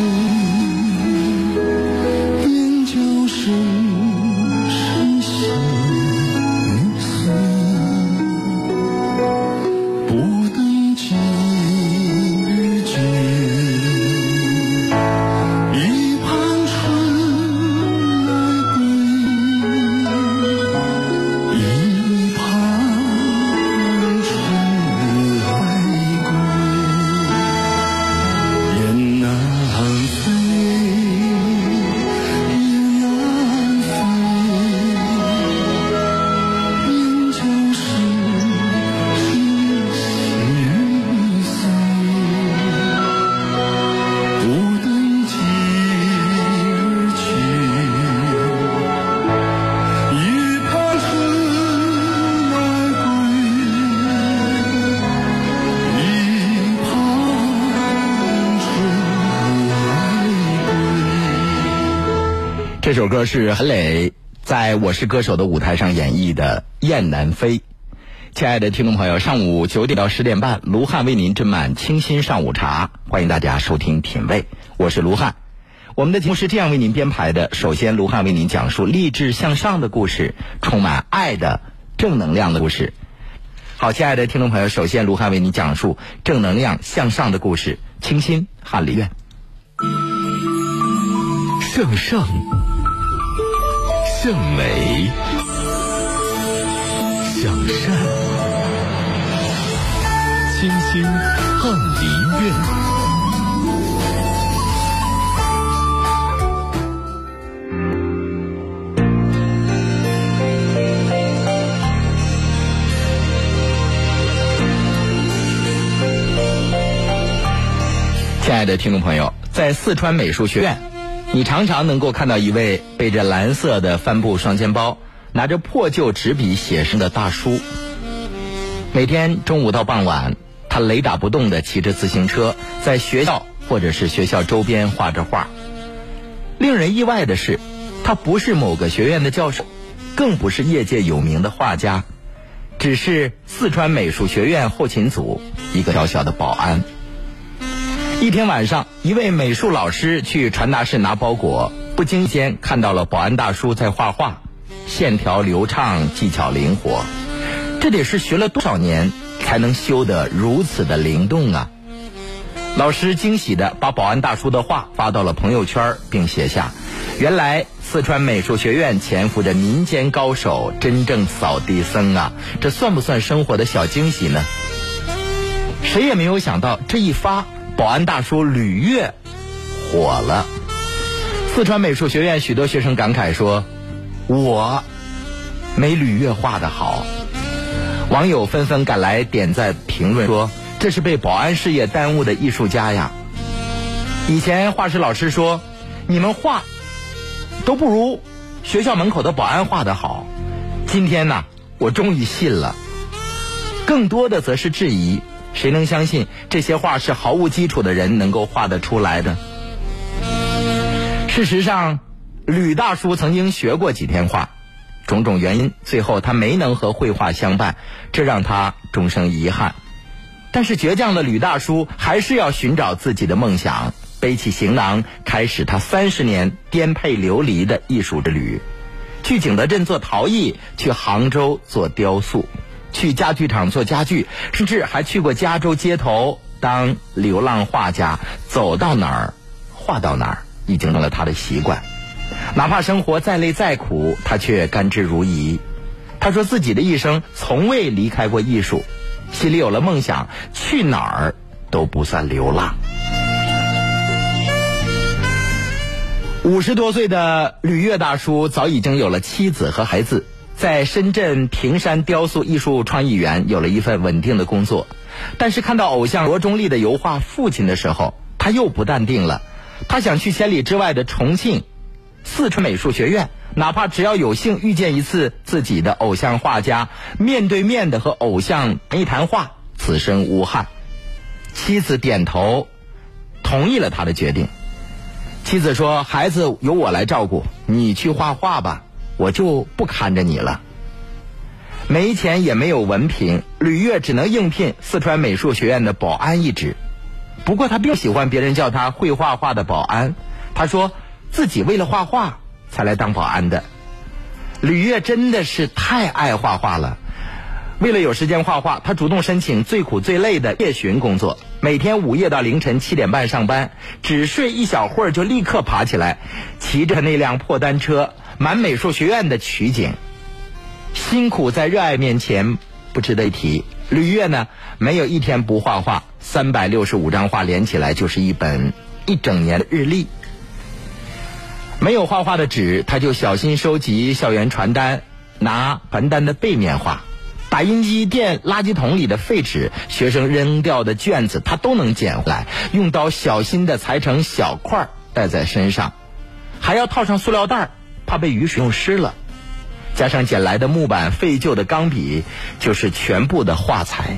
边这首歌是韩磊在《我是歌手》的舞台上演绎的《雁南飞》。亲爱的听众朋友，上午九点到十点半，卢汉为您斟满清新上午茶，欢迎大家收听品味，我是卢汉。我们的节目是这样为您编排的：首先，卢汉为您讲述励志向上的故事，充满爱的正能量的故事。好，亲爱的听众朋友，首先卢汉为您讲述正能量向上的故事，清新翰林院。向上，向美，向善，清心翰林院。亲爱的听众朋友，在四川美术学院，你常常能够看到一位背着蓝色的帆布双肩包，拿着破旧纸笔写生的大叔。每天中午到傍晚，他雷打不动地骑着自行车，在学校或者是学校周边画着画。令人意外的是，他不是某个学院的教授，更不是业界有名的画家，只是四川美术学院后勤组一个小小的保安。一天晚上，一位美术老师去传达室拿包裹，不经意间看到了保安大叔在画画，线条流畅，技巧灵活。这得是学了多少年才能修得如此的灵动啊！老师惊喜地把保安大叔的画发到了朋友圈，并写下：“原来四川美术学院潜伏着民间高手，真正扫地僧啊！这算不算生活的小惊喜呢？”谁也没有想到，这一发，保安大叔吕越火了。四川美术学院许多学生感慨说：“我没吕越画的好。”网友纷纷赶来点赞评论说：“这是被保安事业耽误的艺术家呀！”以前画室老师说：“你们画都不如学校门口的保安画的好。”今天呢，我终于信了。更多的则是质疑：谁能相信这些画是毫无基础的人能够画得出来的？事实上，吕大叔曾经学过几天画。种种原因，最后他没能和绘画相伴，这让他终生遗憾。但是倔强的吕大叔还是要寻找自己的梦想，背起行囊，开始他三十年颠沛流离的艺术之旅。去景德镇做陶艺，去杭州做雕塑，去家具厂做家具，甚至还去过加州街头当流浪画家，走到哪儿画到哪儿，已经成了他的习惯。哪怕生活再累再苦，他却甘之如饴。他说自己的一生从未离开过艺术，心里有了梦想，去哪儿都不算流浪。五十多岁的吕越大叔早已经有了妻子和孩子，在深圳平山雕塑艺术创意园有了一份稳定的工作。但是看到偶像罗中立的油画《父亲》的时候，他又不淡定了。他想去千里之外的重庆。四川美术学院，哪怕只要有幸遇见一次自己的偶像画家，面对面的和偶像谈一谈话，此生无憾。妻子点头，同意了他的决定。妻子说：“孩子由我来照顾，你去画画吧，我就不看着你了。”没钱也没有文凭，吕越只能应聘四川美术学院的保安一职。不过他并不喜欢别人叫他会画画的保安。他说自己为了画画才来当保安的。吕月真的是太爱画画了。为了有时间画画，他主动申请最苦最累的夜巡工作，每天午夜到凌晨七点半上班，只睡一小会儿就立刻爬起来，骑着那辆破单车满美术学院的取景。辛苦在热爱面前不值得一提。吕月呢，没有一天不画画，三百六十五张画连起来就是一本一整年的日历。没有画画的纸，他就小心收集校园传单，拿传单的背面画。打印机店垃圾桶里的废纸，学生扔掉的卷子，他都能捡回来，用刀小心的裁成小块儿带在身上，还要套上塑料袋儿，怕被雨水弄湿了。加上捡来的木板、废旧的钢笔，就是全部的画材。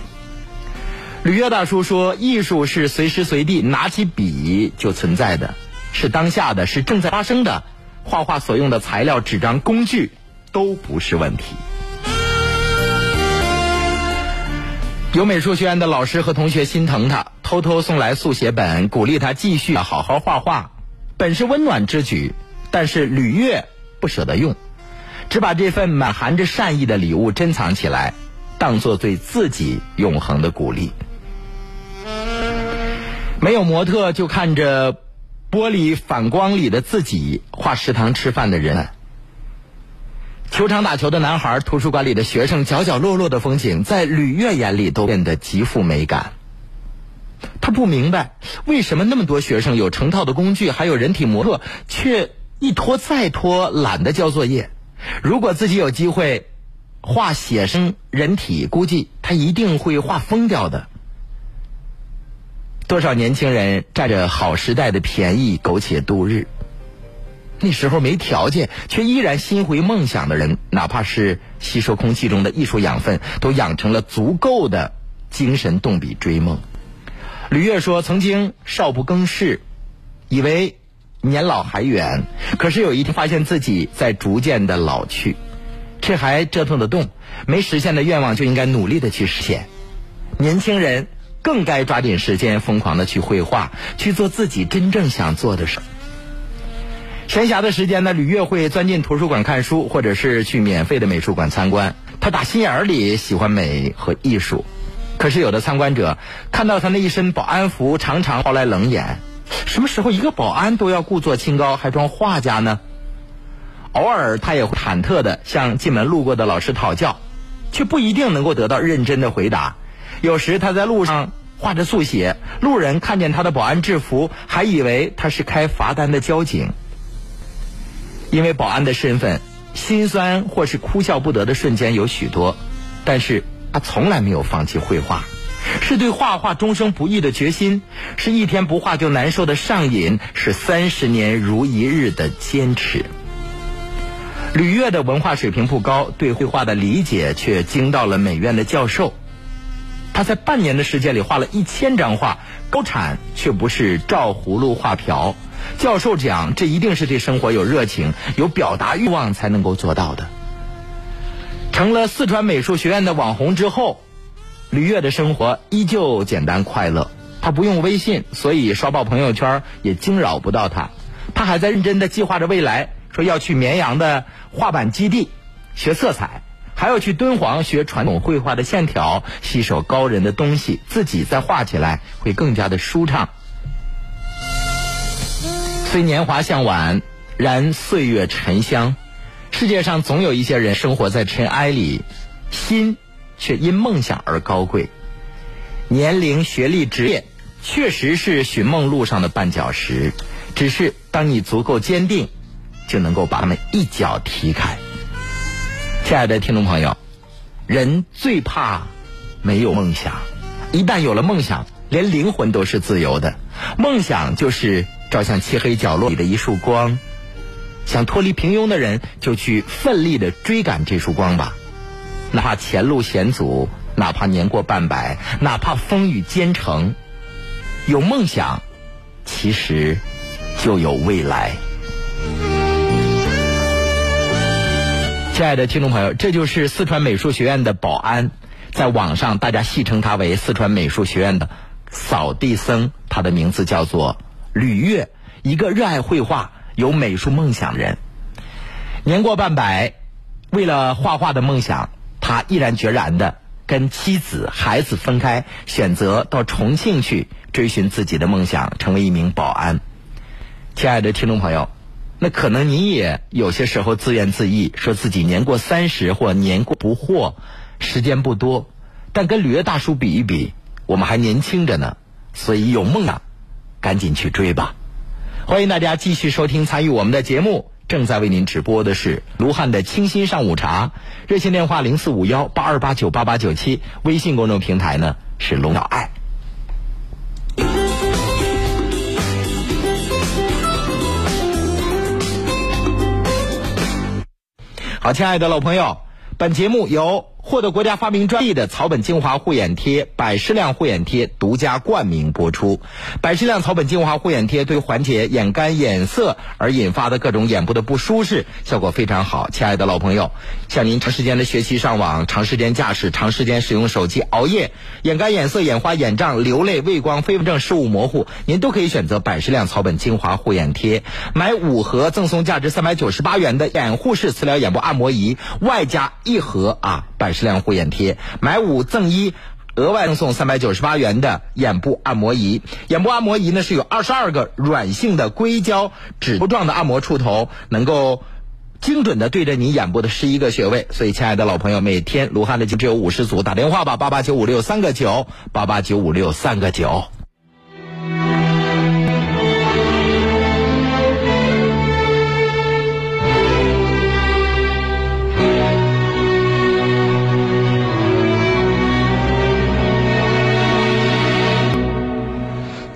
吕月大叔说：“艺术是随时随地拿起笔就存在的，是当下的，是正在发生的。画画所用的材料、纸张、工具都不是问题。”有美术学院的老师和同学心疼他，偷偷送来速写本，鼓励他继续好好画画。本是温暖之举，但是吕月不舍得用，只把这份满含着善意的礼物珍藏起来，当做对自己永恒的鼓励。没有模特，就看着玻璃反光里的自己画食堂吃饭的人。球场打球的男孩，图书馆里的学生，角角落落的风景，在吕月眼里都变得极富美感。他不明白，为什么那么多学生有成套的工具，还有人体模特，却一拖再拖，懒得交作业。如果自己有机会画写生人体，估计他一定会画疯掉的。多少年轻人占着好时代的便宜，苟且度日。那时候没条件，却依然心怀梦想的人，哪怕是吸收空气中的艺术养分，都养成了足够的精神动笔追梦。吕月说：“曾经少不更事，以为年老还远，可是有一天发现自己在逐渐的老去，这还折腾得动？没实现的愿望就应该努力的去实现。年轻人更该抓紧时间，疯狂的去绘画，去做自己真正想做的事儿。”闲暇的时间呢，吕月会钻进图书馆看书，或者是去免费的美术馆参观。他打心眼里喜欢美和艺术，可是有的参观者看到他那一身保安服，常常抛来冷眼。什么时候一个保安都要故作清高，还装画家呢？偶尔他也会忐忑的向进门路过的老师讨教，却不一定能够得到认真的回答。有时他在路上画着速写，路人看见他的保安制服，还以为他是开罚单的交警。因为保安的身份，心酸或是哭笑不得的瞬间有许多，但是他从来没有放弃绘画，是对画画终生不易的决心，是一天不画就难受的上瘾，是三十年如一日的坚持。吕月的文化水平不高，对绘画的理解却惊到了美院的教授。他在半年的时间里画了一千张画，高产却不是照葫芦画瓢。教授讲，这一定是对生活有热情、有表达欲望才能够做到的。成了四川美术学院的网红之后，吕月的生活依旧简单快乐。他不用微信，所以刷爆朋友圈也惊扰不到他。他还在认真的计划着未来，说要去绵阳的画板基地学色彩，还要去敦煌学传统绘画的线条，吸收高人的东西，自己再画起来会更加的舒畅。虽年华向晚，然岁月沉香。世界上总有一些人生活在尘埃里，心却因梦想而高贵。年龄、学历、职业，确实是寻梦路上的绊脚石。只是当你足够坚定，就能够把他们一脚踢开。亲爱的听众朋友，人最怕没有梦想。一旦有了梦想，连灵魂都是自由的。梦想就是。照向漆黑角落里的一束光，想脱离平庸的人，就去奋力的追赶这束光吧。哪怕前路险阻，哪怕年过半百，哪怕风雨兼程，有梦想，其实就有未来。亲爱的听众朋友，这就是四川美术学院的保安，在网上大家戏称他为四川美术学院的扫地僧。他的名字叫做吕越，一个热爱绘画、有美术梦想的人。年过半百，为了画画的梦想，他毅然决然的跟妻子、孩子分开，选择到重庆去追寻自己的梦想，成为一名保安。亲爱的听众朋友，那可能你也有些时候自怨自艾，说自己年过三十或年过不惑，时间不多。但跟吕约大叔比一比，我们还年轻着呢，所以有梦啊，赶紧去追吧！欢迎大家继续收听参与我们的节目，正在为您直播的是卢汉的清新上午茶，热线电话零四五幺八二八九八八九七，微信公众平台呢是龙岛爱。好，亲爱的老朋友，本节目由。获得国家发明专利的草本精华护眼贴百视亮护眼贴独家冠名播出。百视亮草本精华护眼贴对缓解眼干眼涩而引发的各种眼部的不舒适效果非常好。亲爱的老朋友，像您长时间的学习上网、长时间驾驶、长时间使用手机、熬夜、眼干眼涩、眼花眼胀、流泪、畏光、飞蚊症、视物模糊，您都可以选择百视亮草本精华护眼贴。买五盒赠送价值三百九十八元的眼护式磁疗眼部按摩仪，外加一盒啊百。百视亮护眼贴，买五赠一，额外赠送三百九十八元的眼部按摩仪。眼部按摩仪呢是有二十二个软性的硅胶指头状的按摩触头，能够精准的对着你眼部的十一个穴位。所以，亲爱的老朋友，每天卢汉的就只有五十组，打电话吧，八八九五六三个九，八八九五六三个九。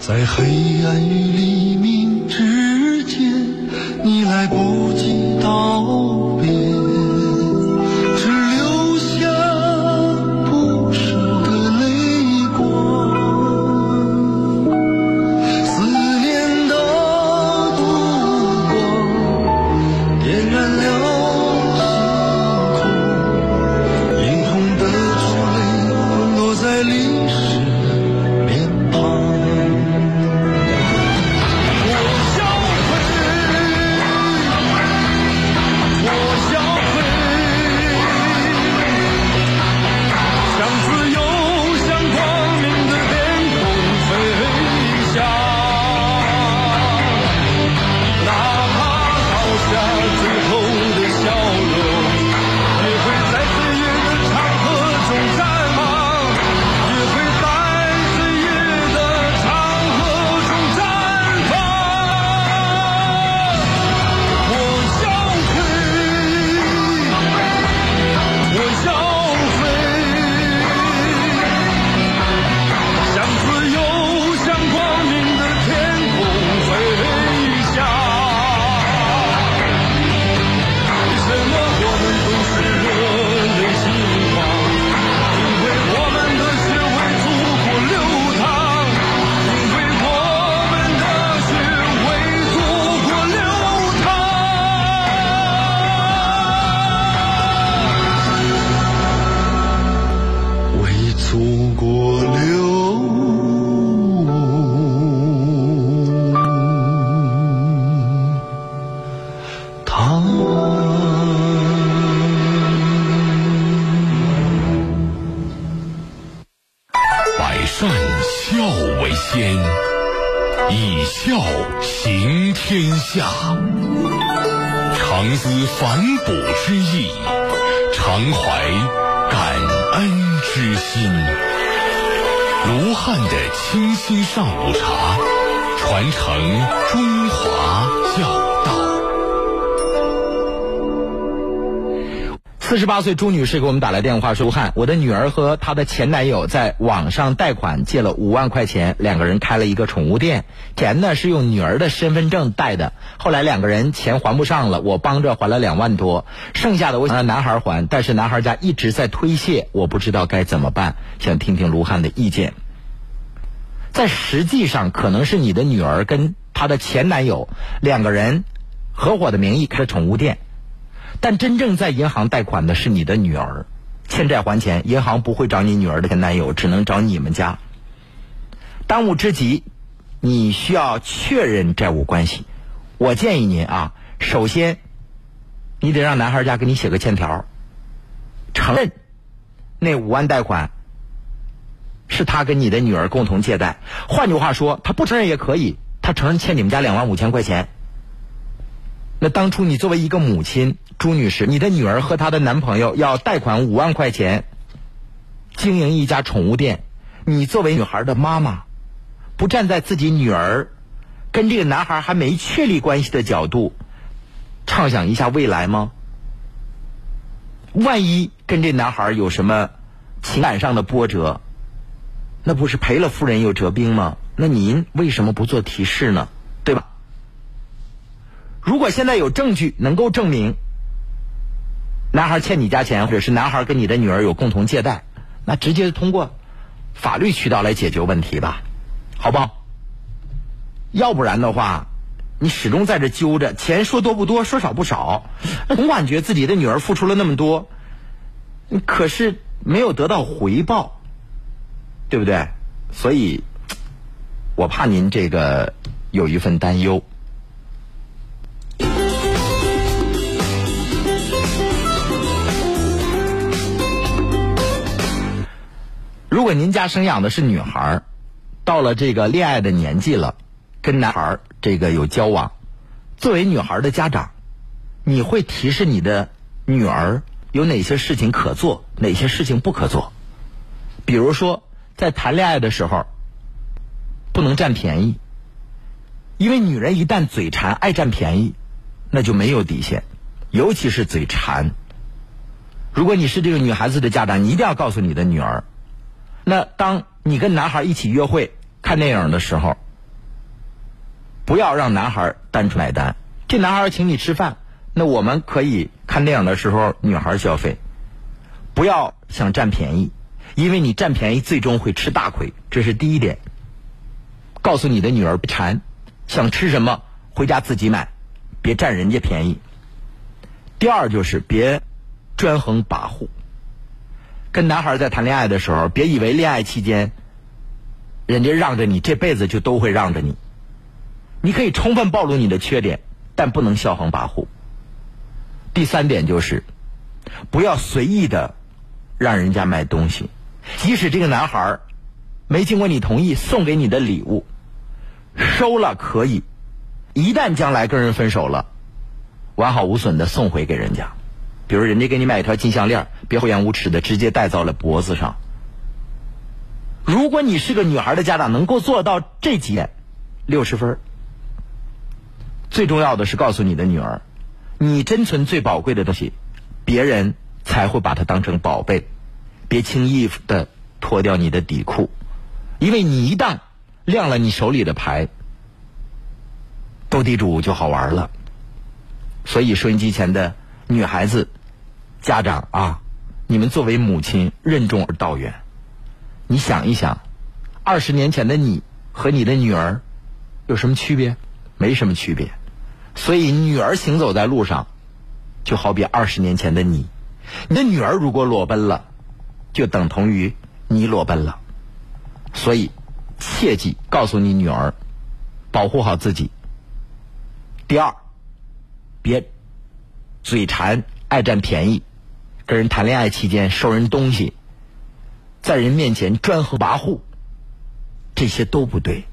在黑暗与黎明之间，你来不及道岁朱女士给我们打来电话说：“卢汉，我的女儿和她的前男友在网上贷款借了五万块钱，两个人开了一个宠物店，钱呢是用女儿的身份证贷的。后来两个人钱还不上了，我帮着还了两万多，剩下的我想让男孩还，但是男孩家一直在推卸，我不知道该怎么办，想听听卢汉的意见。在实际上，可能是你的女儿跟她的前男友两个人合伙的名义开了宠物店。”但真正在银行贷款的是你的女儿，欠债还钱，银行不会找你女儿的前男友，只能找你们家。当务之急，你需要确认债务关系。我建议您啊，首先你得让男孩家给你写个欠条，承认那五万贷款是他跟你的女儿共同借贷。换句话说，他不承认也可以，他承认欠你们家两万五千块钱。那当初你作为一个母亲，朱女士，你的女儿和她的男朋友要贷款五万块钱经营一家宠物店，你作为女孩的妈妈，不站在自己女儿跟这个男孩还没确立关系的角度，畅想一下未来吗？万一跟这男孩有什么情感上的波折，那不是赔了夫人又折兵吗？那您为什么不做提示呢？对吧？如果现在有证据能够证明男孩欠你家钱，或者是男孩跟你的女儿有共同借贷，那直接通过法律渠道来解决问题吧，好不好？要不然的话，你始终在这揪着，钱说多不多，说少不少，总感觉自己的女儿付出了那么多，可是没有得到回报，对不对？所以，我怕您这个有一份担忧。如果您家生养的是女孩，到了这个恋爱的年纪了，跟男孩这个有交往，作为女孩的家长，你会提示你的女儿有哪些事情可做，哪些事情不可做？比如说，在谈恋爱的时候，不能占便宜，因为女人一旦嘴馋爱占便宜，那就没有底线，尤其是嘴馋。如果你是这个女孩子的家长，你一定要告诉你的女儿。那当你跟男孩一起约会、看电影的时候，不要让男孩单纯买单。这男孩请你吃饭，那我们可以看电影的时候女孩消费，不要想占便宜，因为你占便宜最终会吃大亏。这是第一点。告诉你的女儿别馋，想吃什么回家自己买，别占人家便宜。第二就是别专横跋扈。跟男孩在谈恋爱的时候，别以为恋爱期间，人家让着你，这辈子就都会让着你。你可以充分暴露你的缺点，但不能骄横跋扈。第三点就是，不要随意的让人家买东西，即使这个男孩没经过你同意送给你的礼物，收了可以，一旦将来跟人分手了，完好无损的送回给人家。比如人家给你买一条金项链，别厚颜无耻的直接戴到了脖子上。如果你是个女孩的家长，能够做到这几点，六十分。最重要的是告诉你的女儿，你珍存最宝贵的东西，别人才会把它当成宝贝，别轻易的脱掉你的底裤，因为你一旦亮了你手里的牌，斗地主就好玩了。所以收音机前的女孩子。家长啊，你们作为母亲任重而道远。你想一想，二十年前的你和你的女儿有什么区别？没什么区别。所以女儿行走在路上，就好比二十年前的你。你的女儿如果裸奔了，就等同于你裸奔了。所以切记告诉你女儿，保护好自己。第二，别嘴馋，爱占便宜。跟人谈恋爱期间收人东西，在人面前专横跋扈，这些都不对。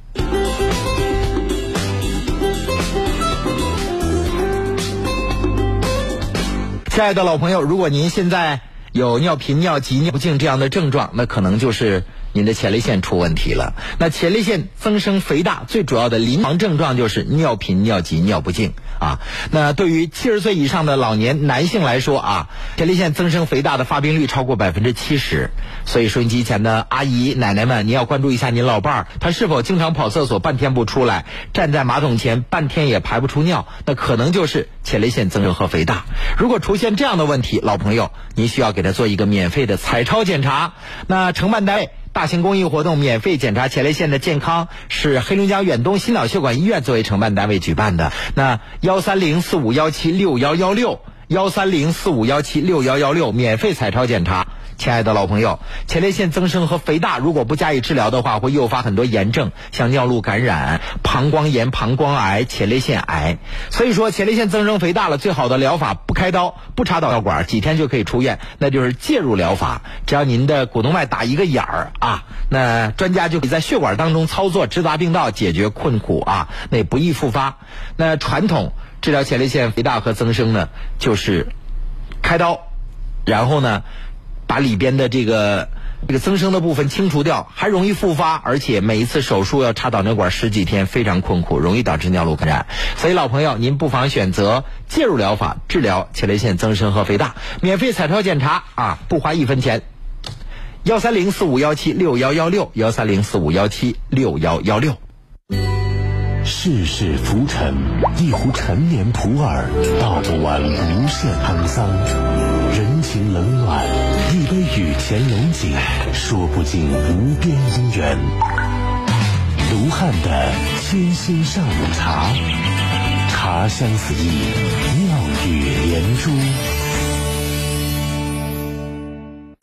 亲爱的老朋友，如果您现在有尿频、尿急、尿不尽这样的症状，那可能就是。您的前列腺出问题了。那前列腺增生肥大最主要的临床症状就是尿频、尿急、尿不尽啊。那对于七十岁以上的老年男性来说啊，前列腺增生肥大的发病率超过百分之七十。所以收音机前的阿姨、奶奶们，您要关注一下您老伴儿，他是否经常跑厕所半天不出来，站在马桶前半天也排不出尿，那可能就是前列腺增生和肥大。如果出现这样的问题，老朋友，您需要给他做一个免费的彩超检查。那承办单位。大型公益活动，免费检查前列腺的健康，是黑龙江远东心脑血管医院作为承办单位举办的。那幺三零四五幺七六幺幺六，幺三零四五幺七六幺幺六，免费彩超检查。亲爱的老朋友，前列腺增生和肥大如果不加以治疗的话，会诱发很多炎症，像尿路感染、膀胱炎、膀胱癌、前列腺癌。所以说，前列腺增生肥大了，最好的疗法不开刀、不插导尿管，几天就可以出院，那就是介入疗法。只要您的股动脉打一个眼儿啊，那专家就可以在血管当中操作，直达病道，解决困苦啊，那不易复发。那传统治疗前列腺肥大和增生呢，就是开刀，然后呢。把里边的这个这个增生的部分清除掉，还容易复发，而且每一次手术要插导尿管十几天，非常困苦，容易导致尿路感染。所以老朋友，您不妨选择介入疗法治疗前列腺增生和肥大，免费彩超检查啊，不花一分钱。幺三零四五幺七六幺幺六，幺三零四五幺七六幺幺六。世事浮沉，一壶陈年普洱，道不完无限沧桑；人情冷暖，一杯雨前龙井，说不尽无边姻缘。卢汉的清新上午茶，茶香四溢，妙语连珠。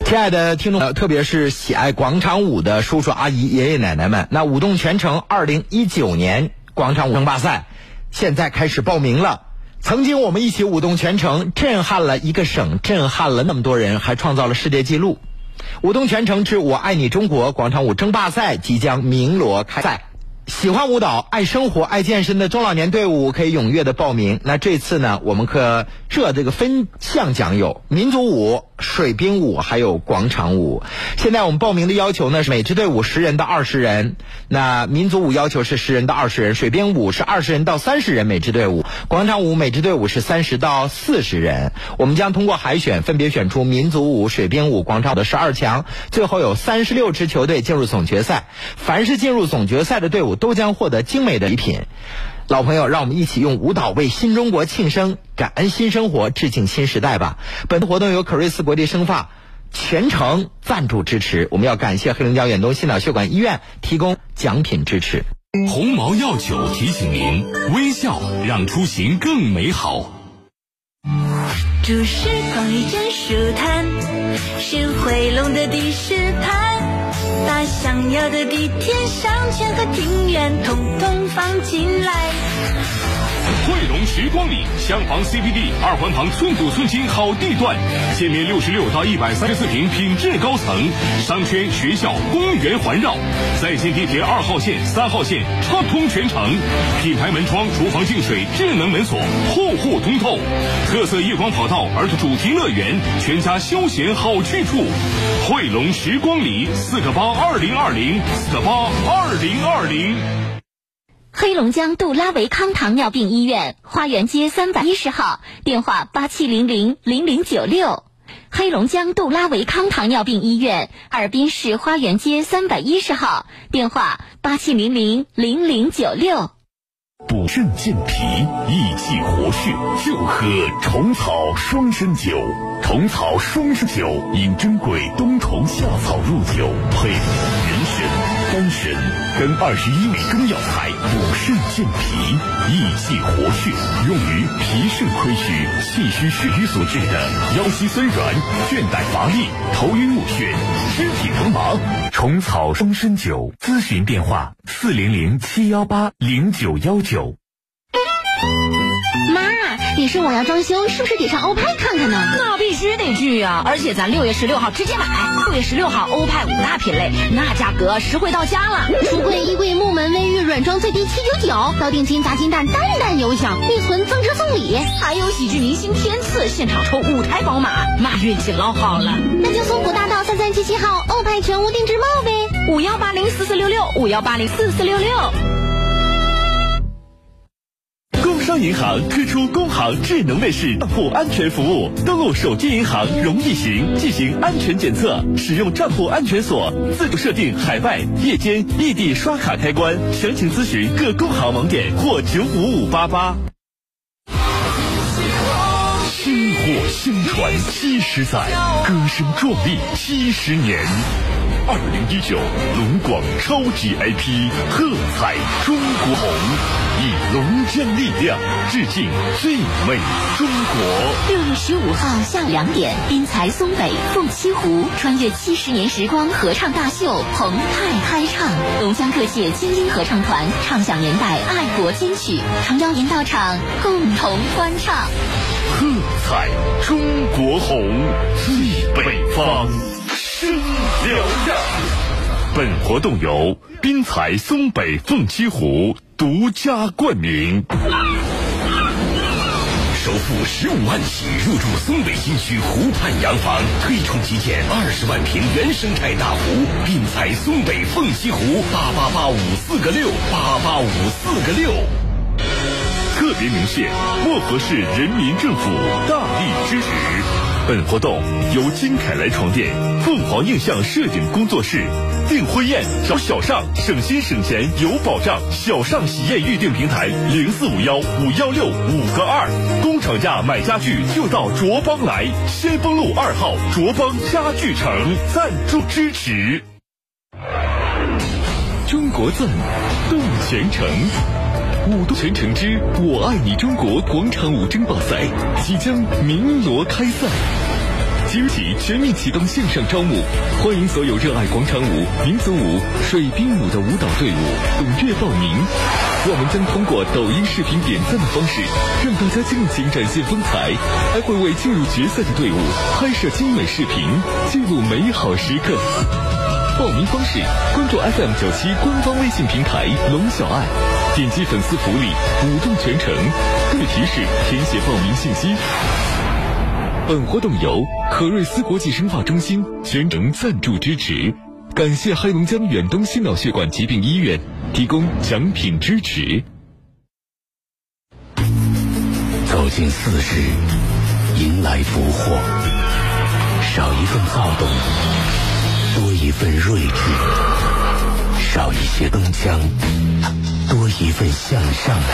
亲爱的听众，特别是喜爱广场舞的叔叔阿姨、爷爷奶奶们，那舞动全城二零一九年。广场舞争霸赛现在开始报名了。曾经我们一起舞动全城，震撼了一个省，震撼了那么多人，还创造了世界纪录。舞动全城之我爱你中国广场舞争霸赛即将鸣锣开赛。喜欢舞蹈、爱生活、爱健身的中老年队伍可以踊跃的报名。那这次呢，我们可设这个分项奖有民族舞、水兵舞，还有广场舞。现在我们报名的要求呢是每支队伍十人到二十人。那民族舞要求是十人到二十人，水兵舞是二十人到三十人每支队伍，广场舞每支队伍是三十到四十人。我们将通过海选，分别选出民族舞、水兵舞、广场舞的十二强，最后有三十六支球队进入总决赛。凡是进入总决赛的队伍。都将获得精美的礼品，老朋友，让我们一起用舞蹈为新中国庆生，感恩新生活，致敬新时代吧！本次活动由可瑞斯国际生发全程赞助支持，我们要感谢黑龙江远东心脑血管医院提供奖品支持。鸿茅药酒提醒您：微笑让出行更美好。注视光一阵舒坦，是回龙的第十盘。把想要的地铁、商圈和庭院，统统放进来。汇龙时光里，厢房 CBD 二环旁寸土寸金好地段，建面六十六到一百三十四平，品质高层，商圈、学校、公园环绕，在线地铁二号线、三号线畅通全程，品牌门窗、厨房净水、智能门锁，户户通透，特色夜光跑道、儿童主题乐园，全家休闲好去处。汇龙时光里，四个八二零二零，四个八二零二零。黑龙江杜拉维康糖尿病医院花园街三百一十号，电话八七零零零零九六。黑龙江杜拉维康糖尿病医院哈尔滨市花园街三百一十号，电话八七零零零零九六。补肾健脾、益气活血，就喝虫草双参酒。虫草双参酒因珍贵冬虫夏草入酒，配人参。丹参跟二十一味中药材补肾健脾、益气活血，用于脾肾亏虚、气虚血瘀所致的腰膝酸软、倦怠乏力、头晕目眩、肢体疼麻。虫草双参酒，咨询电话：四零零七幺八零九幺九。妈，你说我要装修，是不是得上欧派看看呢？那必须得去呀！而且咱六月十六号直接买，六月十六号欧派五大品类，那价格实惠到家了。橱柜、衣柜、木门、卫浴、软装最低七九九，高定金砸金蛋，单蛋有奖，预存增值送礼，还有喜剧明星天赐现场抽五台宝马，那运气老好了。那就松浦大道三三七七号欧派全屋定制帽呗，五幺八零四四六六，五幺八零四四六六。银行推出工行智能卫士账户安全服务，登录手机银行容易行进行安全检测，使用账户安全锁，自主设定海外、夜间、异地刷卡开关。详情咨询各工行网点或九五五八八。薪火相传七十载，歌声壮丽七十年。二零一九龙广超级 IP 喝彩中国红，以龙江力量致敬最美中国。六月十五号下午两点，滨才松北凤栖湖穿越七十年时光合唱大秀澎湃嗨唱，龙江各界精英合唱团唱响年代爱国金曲，诚邀您到场共同欢唱。喝彩中国红，最北方声嘹亮。本活动由滨才松北凤栖湖独家冠名。首付十五万起入住松北新区湖畔洋房，推崇基建二十万平原生态大湖，滨财松北凤栖湖八八八五四个六八八五四个六。特别鸣谢漠河市人民政府大力支持。本活动由金凯莱床垫、凤凰映像摄影工作室、订婚宴找小尚，省心省钱有保障。小尚喜宴预订平台零四五幺五幺六五个二，工厂价买家具就到卓邦来，先锋路二号卓邦家具城赞助支持。中国赞，动全城。舞动全城之“我爱你中国”广场舞争霸赛即将鸣锣开赛，即日起全面启动线上招募，欢迎所有热爱广场舞、民族舞、水兵舞的舞蹈队伍踊跃报名。我们将通过抖音视频点赞的方式，让大家尽情展现风采，还会为进入决赛的队伍拍摄精美视频，记录美好时刻。报名方式：关注 FM 九七官方微信平台“龙小爱”，点击粉丝福利，舞动全程。更提示填写报名信息。本活动由可瑞斯国际生化中心全程赞助支持，感谢黑龙江远东心脑血管疾病医院提供奖品支持。走进四十，迎来福祸，少一份躁动。多一份睿智，少一些铿锵，一份向上的。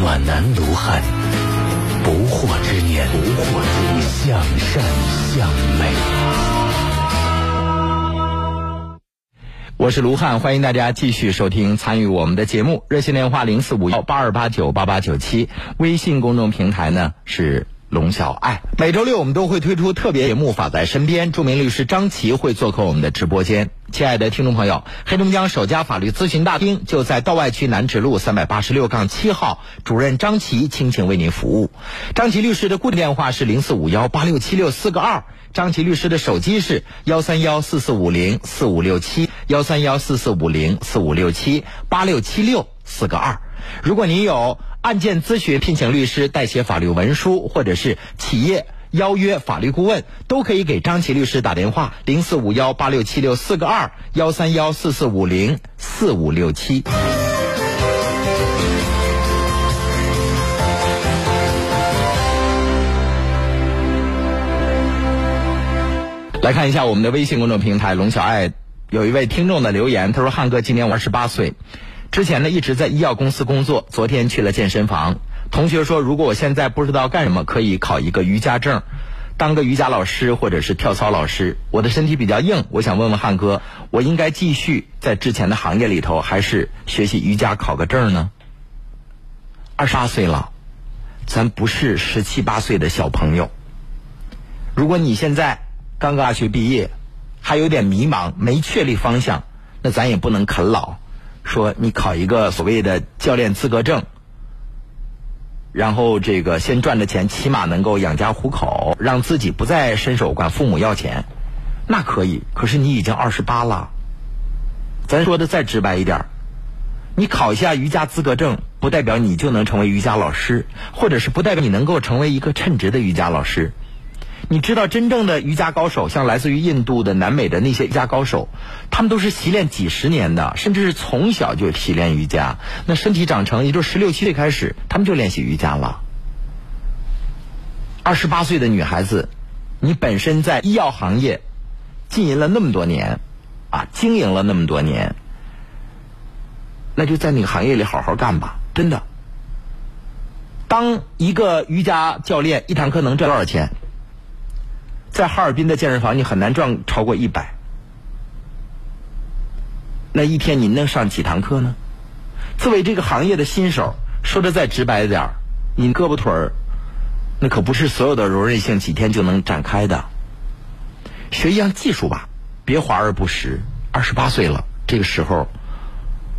暖男卢汉，不惑之年，不惑之年，向善向美。我是卢汉，欢迎大家继续收听参与我们的节目。热线电话零四五幺八二八九八八九七，微信公众平台呢是。龙小爱，每周六我们都会推出特别节目《法在身边》，著名律师张琪会做客我们的直播间。亲爱的听众朋友，黑龙江首家法律咨询大厅就在道外区南直路三百八十六杠七号，主任张琪倾情为您服务。张琪律师的固定电话是零四五幺八六七六四个二，张琪律师的手机是幺三幺四四五零四五六七幺三幺四四五零四五六七八六七六四个二。如果您有案件咨询、聘请律师代写法律文书，或者是企业邀约法律顾问，都可以给张琪律师打电话：零四五幺八六七六四个二幺三幺四四五零四五六七。来看一下我们的微信公众平台“龙小爱”，有一位听众的留言，他说：“汉哥今年我二十八岁。”之前呢一直在医药公司工作，昨天去了健身房。同学说，如果我现在不知道干什么，可以考一个瑜伽证，当个瑜伽老师或者是跳操老师。我的身体比较硬，我想问问汉哥，我应该继续在之前的行业里头，还是学习瑜伽考个证呢？二十二岁了，咱不是十七八岁的小朋友。如果你现在刚刚大学毕业，还有点迷茫，没确立方向，那咱也不能啃老。说你考一个所谓的教练资格证，然后这个先赚的钱起码能够养家糊口，让自己不再伸手管父母要钱，那可以。可是你已经二十八了，咱说的再直白一点，你考一下瑜伽资格证，不代表你就能成为瑜伽老师，或者是不代表你能够成为一个称职的瑜伽老师。你知道真正的瑜伽高手，像来自于印度的、南美的那些瑜伽高手，他们都是习练几十年的，甚至是从小就习练瑜伽。那身体长成，也就十六七岁开始，他们就练习瑜伽了。二十八岁的女孩子，你本身在医药行业经营了那么多年，啊，经营了那么多年，那就在那个行业里好好干吧，真的。当一个瑜伽教练，一堂课能赚多少钱？在哈尔滨的健身房，你很难赚超过一百。那一天您能上几堂课呢？作为这个行业的新手，说的再直白点儿，你胳膊腿儿，那可不是所有的柔韧性几天就能展开的。学一样技术吧，别华而不实。二十八岁了，这个时候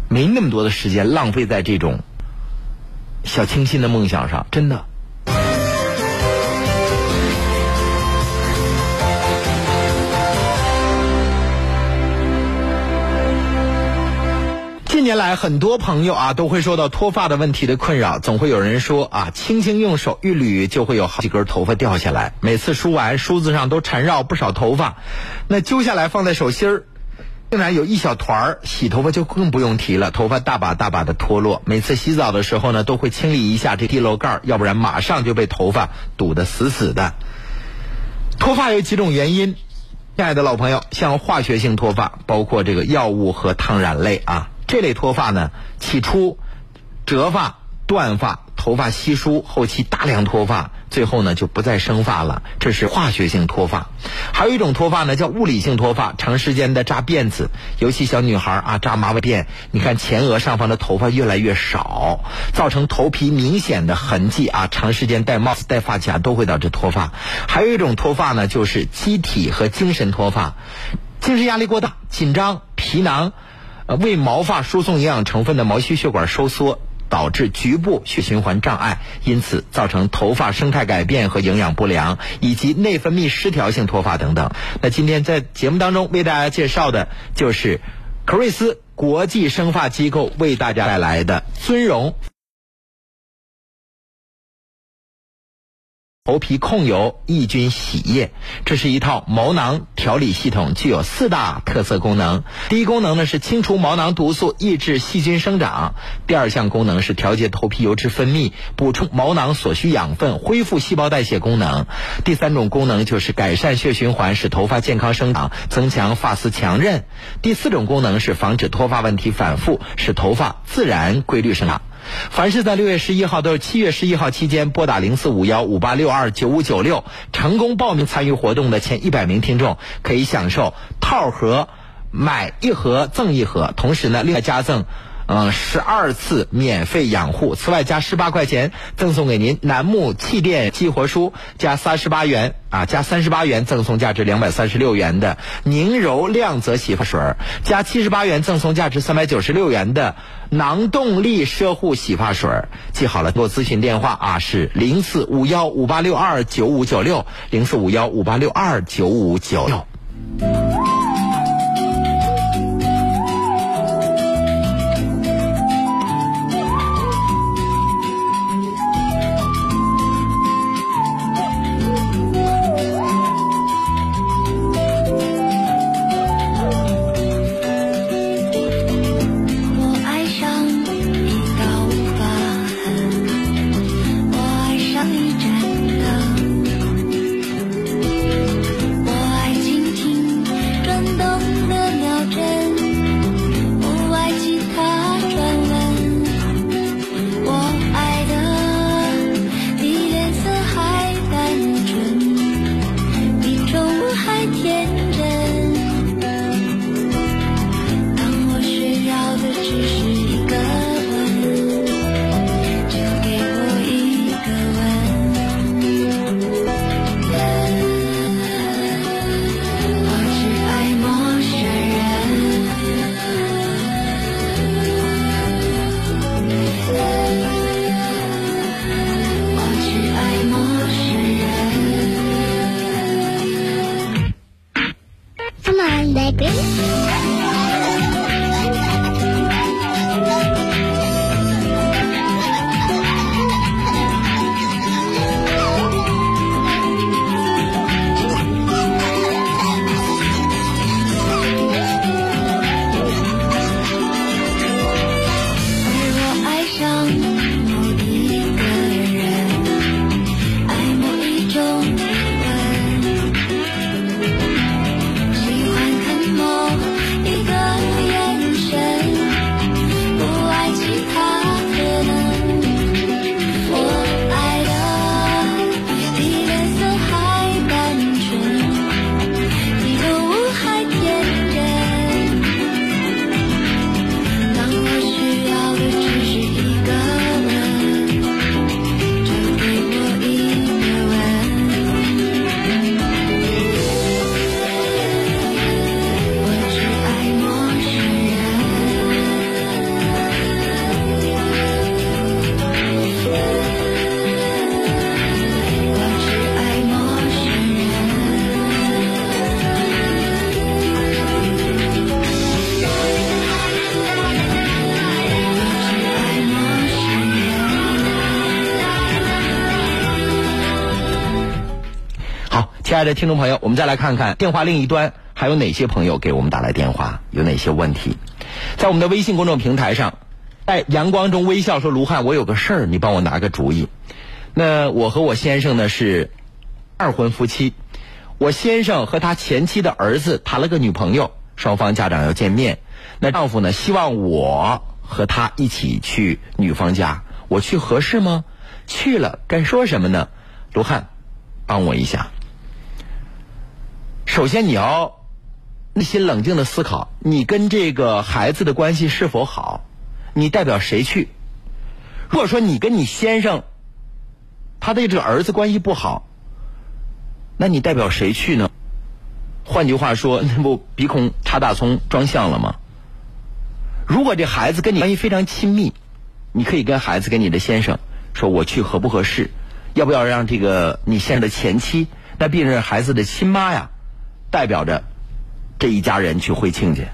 没那么多的时间浪费在这种小清新的梦想上，真的。近年来，很多朋友啊都会受到脱发的问题的困扰，总会有人说啊，轻轻用手一捋就会有好几根头发掉下来，每次梳完梳子上都缠绕不少头发，那揪下来放在手心儿，竟然有一小团儿，洗头发就更不用提了，头发大把大把的脱落。每次洗澡的时候呢，都会清理一下这地漏盖儿，要不然马上就被头发堵得死死的。脱发有几种原因，亲爱的老朋友，像化学性脱发，包括这个药物和烫染类啊。这类脱发呢，起初折发、断发、头发稀疏，后期大量脱发，最后呢就不再生发了，这是化学性脱发。还有一种脱发呢，叫物理性脱发，长时间的扎辫子，尤其小女孩啊扎马尾辫，你看前额上方的头发越来越少，造成头皮明显的痕迹啊，长时间戴帽子、戴发卡都会导致脱发。还有一种脱发呢，就是机体和精神脱发，精神压力过大、紧张、皮囊。呃，为毛发输送营养成分的毛细血管收缩，导致局部血循环障碍，因此造成头发生态改变和营养不良，以及内分泌失调性脱发等等。那今天在节目当中为大家介绍的就是克瑞斯国际生发机构为大家带来的尊荣。头皮控油抑菌洗液，这是一套毛囊调理系统，具有四大特色功能。第一功能呢是清除毛囊毒素，抑制细菌生长；第二项功能是调节头皮油脂分泌，补充毛囊所需养分，恢复细胞代谢功能；第三种功能就是改善血循环，使头发健康生长，增强发丝强韧；第四种功能是防止脱发问题反复，使头发自然规律生长。凡是在六月十一号到七月十一号期间拨打零四五幺五八六二九五九六成功报名参与活动的前一百名听众，可以享受套盒买一盒赠一盒，同时呢另外加赠。嗯，十二次免费养护，此外加十八块钱赠送给您楠木气垫激活梳，加三十八元啊，加三十八元赠送价值两百三十六元的宁柔亮泽洗发水，加七十八元赠送价值三百九十六元的囊动力奢护洗发水。记好了，给我咨询电话啊是零四五幺五八六二九五九六零四五幺五八六二九五九六。听众朋友，我们再来看看电话另一端还有哪些朋友给我们打来电话，有哪些问题？在我们的微信公众平台上，在阳光中微笑说：“卢汉，我有个事儿，你帮我拿个主意。”那我和我先生呢是二婚夫妻，我先生和他前妻的儿子谈了个女朋友，双方家长要见面。那丈夫呢希望我和他一起去女方家，我去合适吗？去了该说什么呢？卢汉，帮我一下。首先，你要内心冷静的思考，你跟这个孩子的关系是否好？你代表谁去？如果说你跟你先生他的这个儿子关系不好，那你代表谁去呢？换句话说，那不鼻孔插大葱装象了吗？如果这孩子跟你关系非常亲密，你可以跟孩子跟你的先生说：“我去合不合适？要不要让这个你先生的前妻，那毕竟是孩子的亲妈呀，代表着这一家人去会亲家，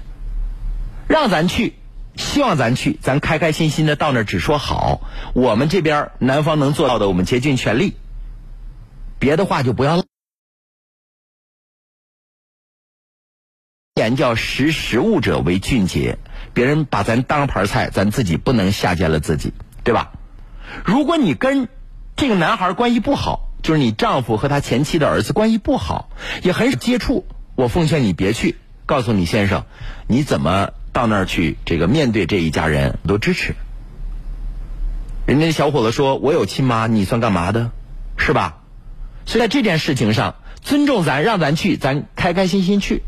让咱去，希望咱去，咱开开心心的到那儿只说好。我们这边男方能做到的，我们竭尽全力。别的话就不要。言叫识时务者为俊杰，别人把咱当盘菜，咱自己不能下贱了自己，对吧？如果你跟这个男孩关系不好，就是你丈夫和他前妻的儿子关系不好，也很少接触，我奉劝你别去。告诉你先生，你怎么到那儿去？这个面对这一家人，我都支持。人家小伙子说：“我有亲妈，你算干嘛的？是吧？”所以在这件事情上，尊重咱，让咱去，咱开开心心去。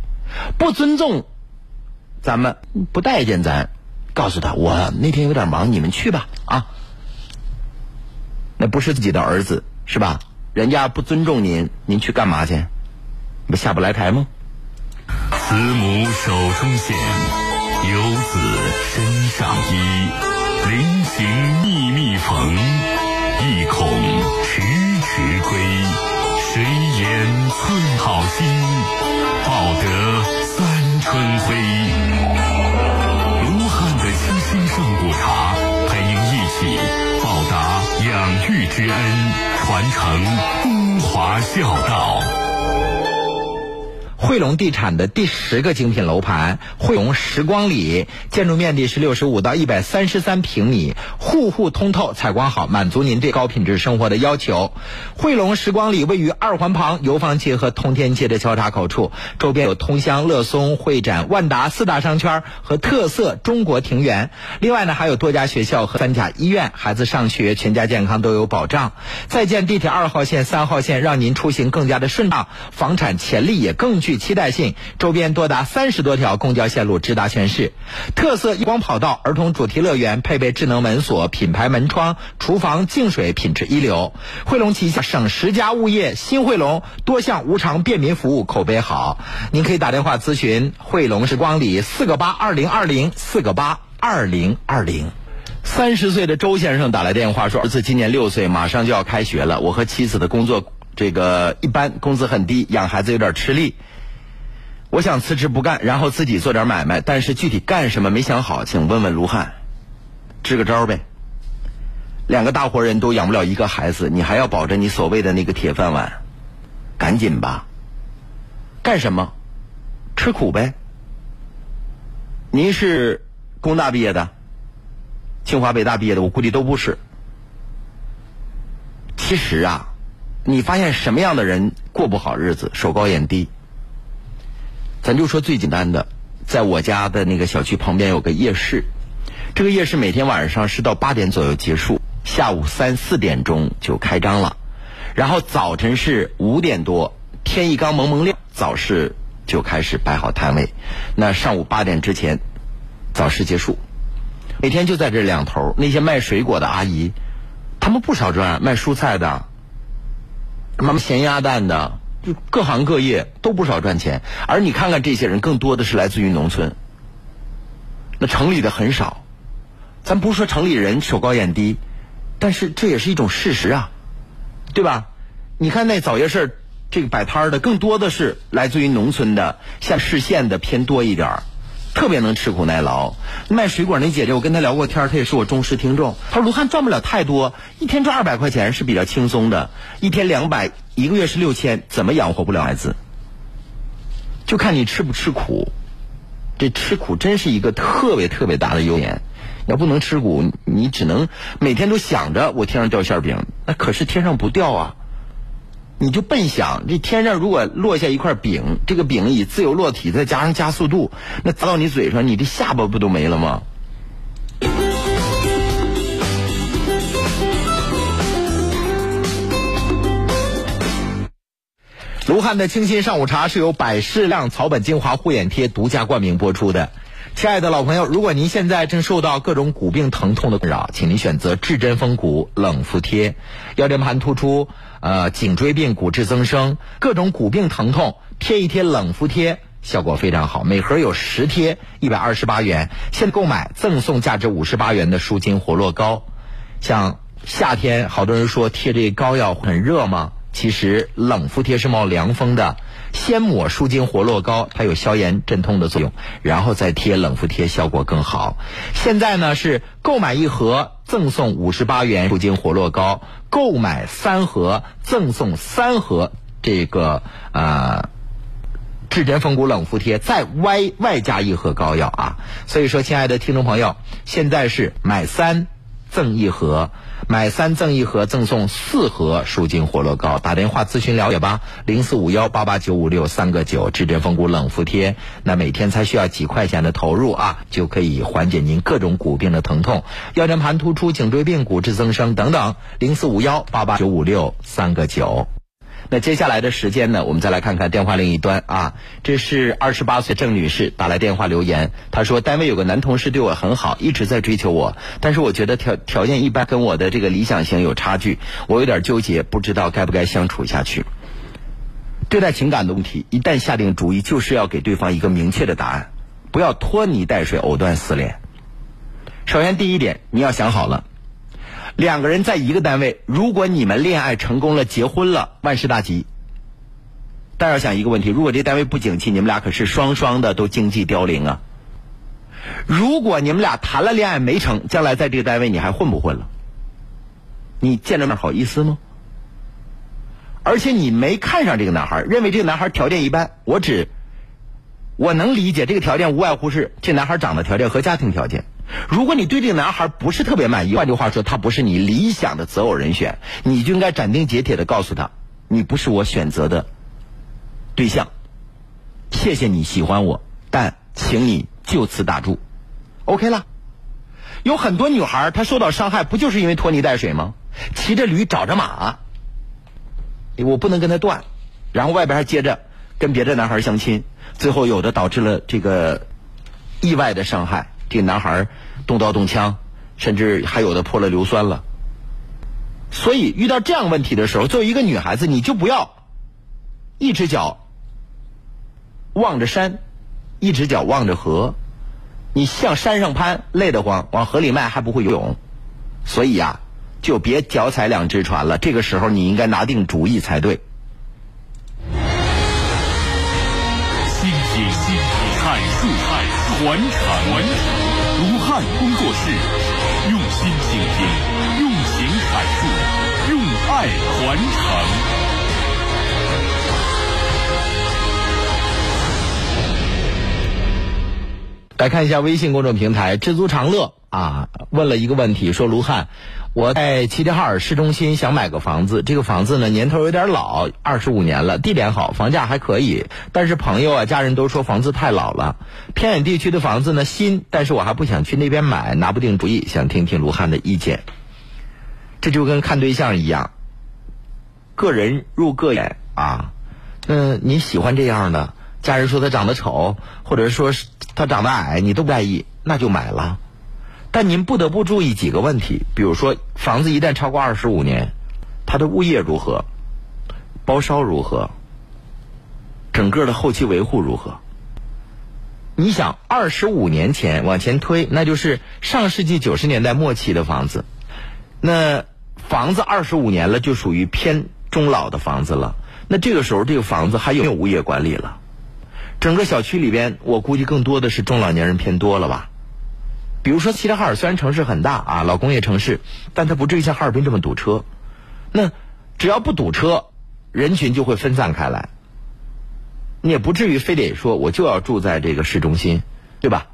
不尊重咱们，不待见咱，告诉他我那天有点忙，你们去吧啊。那不是自己的儿子是吧？人家不尊重您，您去干嘛去？不下不来台吗？慈母手中线，游子身上衣。临行密密缝，意恐迟迟归。谁言寸草心，报得三春晖。卢汉的清新上古茶，陪您一起报答养育之恩，传承中华孝道。汇龙地产的第十个精品楼盘汇龙时光里，建筑面积是六十五到一百三十三平米，户户通透，采光好，满足您对高品质生活的要求。汇龙时光里位于二环旁油坊街和通天街的交叉口处，周边有通乡、乐松、会展、万达四大商圈和特色中国庭园。另外呢，还有多家学校和三甲医院，孩子上学全家健康都有保障。再建地铁二号线、三号线，让您出行更加的顺畅，房产潜力也更具期待性。周边多达三十多条公交线路直达全市，特色夜光跑道、儿童主题乐园，配备智能门锁、品牌门窗、厨房净水品质一流。汇龙旗下省十佳物业新汇龙多项无偿便民服务口碑好，您可以打电话咨询汇龙时光里四个八二零二零四个八二零二零。三十岁的周先生打来电话说，儿子今年六岁，马上就要开学了。我和妻子的工作这个一般，工资很低，养孩子有点吃力。我想辞职不干，然后自己做点买卖，但是具体干什么没想好，请问问卢汉，支个招呗。两个大活人都养不了一个孩子，你还要保着你所谓的那个铁饭碗，赶紧吧。干什么？吃苦呗。您是工大毕业的，清华北大毕业的，我估计都不是。其实啊，你发现什么样的人过不好日子，手高眼低。咱就说最简单的，在我家的那个小区旁边有个夜市，这个夜市每天晚上是到八点左右结束，下午三四点钟就开张了，然后早晨是五点多，天一刚蒙蒙亮，早市就开始摆好摊位，那上午八点之前，早市结束，每天就在这两头，那些卖水果的阿姨，他们不少赚，卖蔬菜的，什么咸鸭蛋的。就各行各业都不少赚钱，而你看看这些人，更多的是来自于农村。那城里的很少，咱不说城里人手高眼低，但是这也是一种事实啊，对吧？你看那早夜市这个摆摊的，更多的是来自于农村的，像市县的偏多一点特别能吃苦耐劳。卖水果那姐姐，我跟她聊过天，她也是我忠实听众。她说卢汉赚不了太多，一天赚二百块钱是比较轻松的，一天两百。一个月是六千，怎么养活不了孩子？就看你吃不吃苦。这吃苦真是一个特别特别大的优点。要不能吃苦，你只能每天都想着我天上掉馅饼，那可是天上不掉啊。你就笨想，这天上如果落下一块饼，这个饼以自由落体，再加上加速度，那砸到你嘴上，你这下巴不都没了吗？卢汉的清新上午茶是由百事亮草本精华护眼贴独家冠名播出的。亲爱的老朋友，如果您现在正受到各种骨病疼痛的困扰，请您选择至臻风骨冷敷贴。腰间盘突出、呃颈椎病、骨质增生，各种骨病疼痛，贴一贴冷敷贴，效果非常好。每盒有十贴，一百二十八元。现在购买赠送价值五十八元的舒筋活络膏。像夏天，好多人说贴这膏药很热吗？其实冷敷贴是冒凉风的，先抹舒筋活络膏，它有消炎镇痛的作用，然后再贴冷敷贴，效果更好。现在呢是购买一盒赠送五十八元舒筋活络膏，购买三盒赠送三盒这个呃至臻风骨冷敷贴，再外外加一盒膏药啊。所以说，亲爱的听众朋友，现在是买三赠一盒。买三赠一盒，赠送四盒舒筋活络膏。打电话咨询了解吧，零四五幺八八九五六三个九，至臻风骨冷敷贴。那每天才需要几块钱的投入啊，就可以缓解您各种骨病的疼痛，腰间盘突出、颈椎病、骨质增生等等。零四五幺八八九五六三个九。那接下来的时间呢，我们再来看看电话另一端啊，这是二十八岁郑女士打来电话留言，她说单位有个男同事对我很好，一直在追求我，但是我觉得条条件一般，跟我的这个理想型有差距，我有点纠结，不知道该不该相处下去。对待情感的问题，一旦下定主意，就是要给对方一个明确的答案，不要拖泥带水、藕断丝连。首先第一点，你要想好了。两个人在一个单位，如果你们恋爱成功了、结婚了，万事大吉。但要想一个问题：如果这单位不景气，你们俩可是双双的都经济凋零啊。如果你们俩谈了恋爱没成，将来在这个单位你还混不混了？你见着面好意思吗？而且你没看上这个男孩，认为这个男孩条件一般。我只我能理解，这个条件无外乎是这男孩长得条件和家庭条件。如果你对这个男孩不是特别满意，换句话说，他不是你理想的择偶人选，你就应该斩钉截铁的告诉他，你不是我选择的对象。谢谢你喜欢我，但请你就此打住。OK 了。有很多女孩她受到伤害，不就是因为拖泥带水吗？骑着驴找着马，我不能跟他断，然后外边还接着跟别的男孩相亲，最后有的导致了这个意外的伤害。这个男孩动刀动枪，甚至还有的破了硫酸了。所以遇到这样问题的时候，作为一个女孩子，你就不要一只脚望着山，一只脚望着河。你向山上攀累得慌，往河里迈还不会游泳。所以呀，就别脚踩两只船了。这个时候你应该拿定主意才对。倾听、阐述、传承、传承。卢汉工作室，用心倾听，用情阐述，用爱传承。来看一下微信公众平台“知足常乐”啊，问了一个问题，说卢汉，我在齐齐哈尔市中心想买个房子，这个房子呢年头有点老，二十五年了，地点好，房价还可以，但是朋友啊家人都说房子太老了。偏远地区的房子呢新，但是我还不想去那边买，拿不定主意，想听听卢汉的意见。这就跟看对象一样，个人入个眼啊。那你喜欢这样的？家人说他长得丑，或者说他长得矮，你都不在意，那就买了。但您不得不注意几个问题，比如说房子一旦超过二十五年，它的物业如何，包烧如何，整个的后期维护如何？你想，二十五年前往前推，那就是上世纪九十年代末期的房子，那房子二十五年了，就属于偏中老的房子了。那这个时候，这个房子还有没有物业管理了？整个小区里边，我估计更多的是中老年人偏多了吧。比如说，齐齐哈尔虽然城市很大啊，老工业城市，但它不至于像哈尔滨这么堵车。那只要不堵车，人群就会分散开来。你也不至于非得说我就要住在这个市中心，对吧？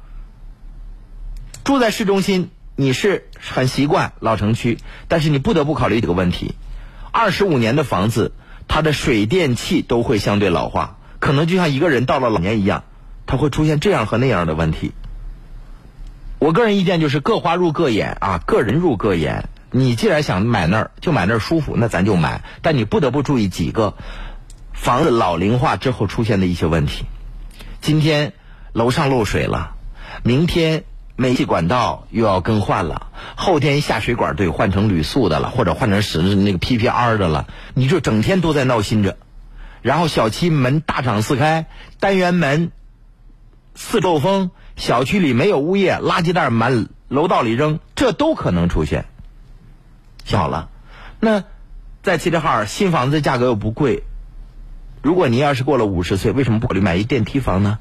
住在市中心，你是很习惯老城区，但是你不得不考虑这个问题：二十五年的房子，它的水电气都会相对老化，可能就像一个人到了老年一样，它会出现这样和那样的问题。我个人意见就是各花入各眼啊，个人入各眼。你既然想买那儿，就买那儿舒服，那咱就买。但你不得不注意几个房子老龄化之后出现的一些问题。今天楼上漏水了，明天煤气管道又要更换了，后天下水管得换成铝塑的了，或者换成是那个 PPR 的了，你就整天都在闹心着。然后小区门大敞四开，单元门四漏风，小区里没有物业，垃圾袋满楼道里扔，这都可能出现。听好了，那在齐齐哈尔新房子价格又不贵，如果您要是过了五十岁，为什么不考虑买一电梯房呢？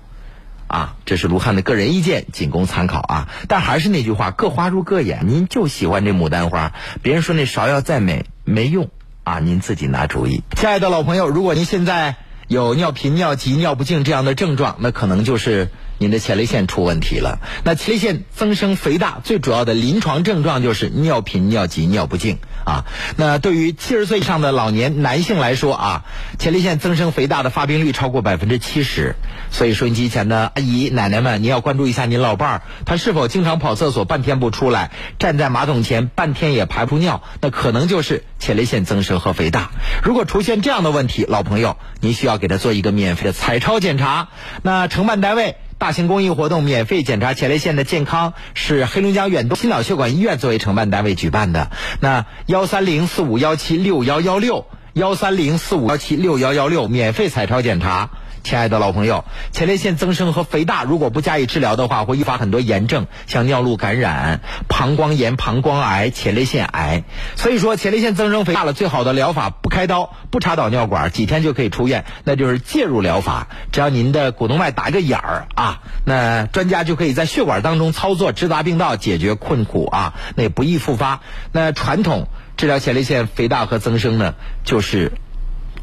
啊，这是卢汉的个人意见，仅供参考啊。但还是那句话，各花入各眼，您就喜欢这牡丹花，别人说那芍药再美没用啊，您自己拿主意。亲爱的老朋友，如果您现在有尿频、尿急、尿不尽这样的症状，那可能就是。您的前列腺出问题了。那前列腺增生肥大最主要的临床症状就是尿频、尿急、尿不尽啊。那对于七十岁以上的老年男性来说啊，前列腺增生肥大的发病率超过百分之七十。所以收音机前的阿姨、奶奶们，您要关注一下您老伴儿，他是否经常跑厕所半天不出来，站在马桶前半天也排不尿，那可能就是前列腺增生和肥大。如果出现这样的问题，老朋友，您需要给他做一个免费的彩超检查。那承办单位。大型公益活动免费检查前列腺的健康，是黑龙江远东心脑血管医院作为承办单位举办的。那幺三零四五幺七六幺幺六，幺三零四五幺七六幺幺六，免费彩超检查。亲爱的老朋友，前列腺增生和肥大如果不加以治疗的话，会诱发很多炎症，像尿路感染、膀胱炎、膀胱癌、前列腺癌。所以说，前列腺增生肥大了，最好的疗法不开刀、不插导尿管，几天就可以出院，那就是介入疗法。只要您的股动脉打一个眼儿啊，那专家就可以在血管当中操作，直达病道，解决困苦啊，那也不易复发。那传统治疗前列腺肥大和增生呢，就是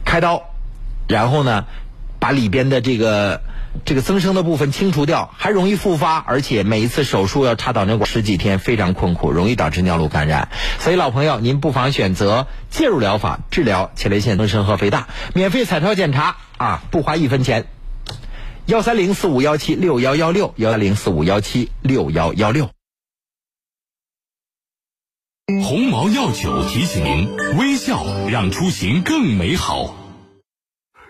开刀，然后呢。把里边的这个这个增生的部分清除掉，还容易复发，而且每一次手术要插导尿管十几天，非常困苦，容易导致尿路感染。所以老朋友，您不妨选择介入疗法治疗前列腺增生和肥大，免费彩超检查啊，不花一分钱。幺三零四五幺七六幺幺六，幺三零四五幺七六幺幺六。鸿茅药酒提醒您：微笑让出行更美好。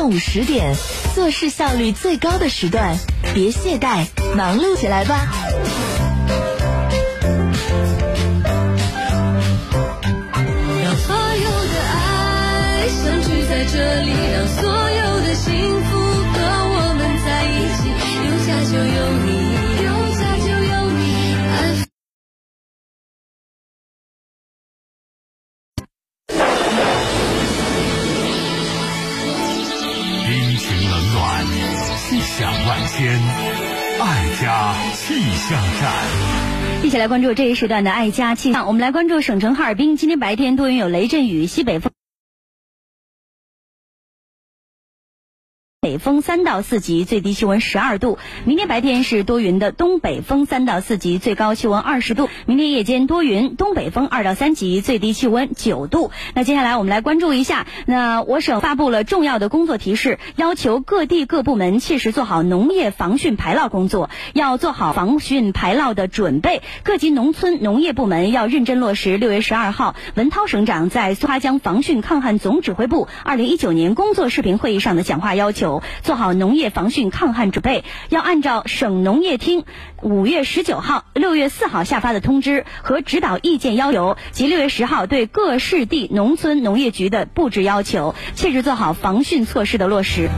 上午十点，做事效率最高的时段，别懈怠，忙碌起来吧！让所有的爱相聚在这里，让所两万千，爱家气象站。一起来关注这一时段的爱家气象。我们来关注省城哈尔滨，今天白天多云有雷阵雨，西北风。北风三到四级，最低气温十二度。明天白天是多云的，东北风三到四级，最高气温二十度。明天夜间多云，东北风二到三级，最低气温九度。那接下来我们来关注一下，那我省发布了重要的工作提示，要求各地各部门切实做好农业防汛排涝工作，要做好防汛排涝的准备。各级农村农业部门要认真落实六月十二号文涛省长在苏哈江防汛抗旱总指挥部二零一九年工作视频会议上的讲话要求。做好农业防汛抗旱准备。要按照省农业厅五月十九号、六月四号下发的通知和指导意见要求，及六月十号对各市地农村农业局的布置要求，切实做好防汛措施的落实。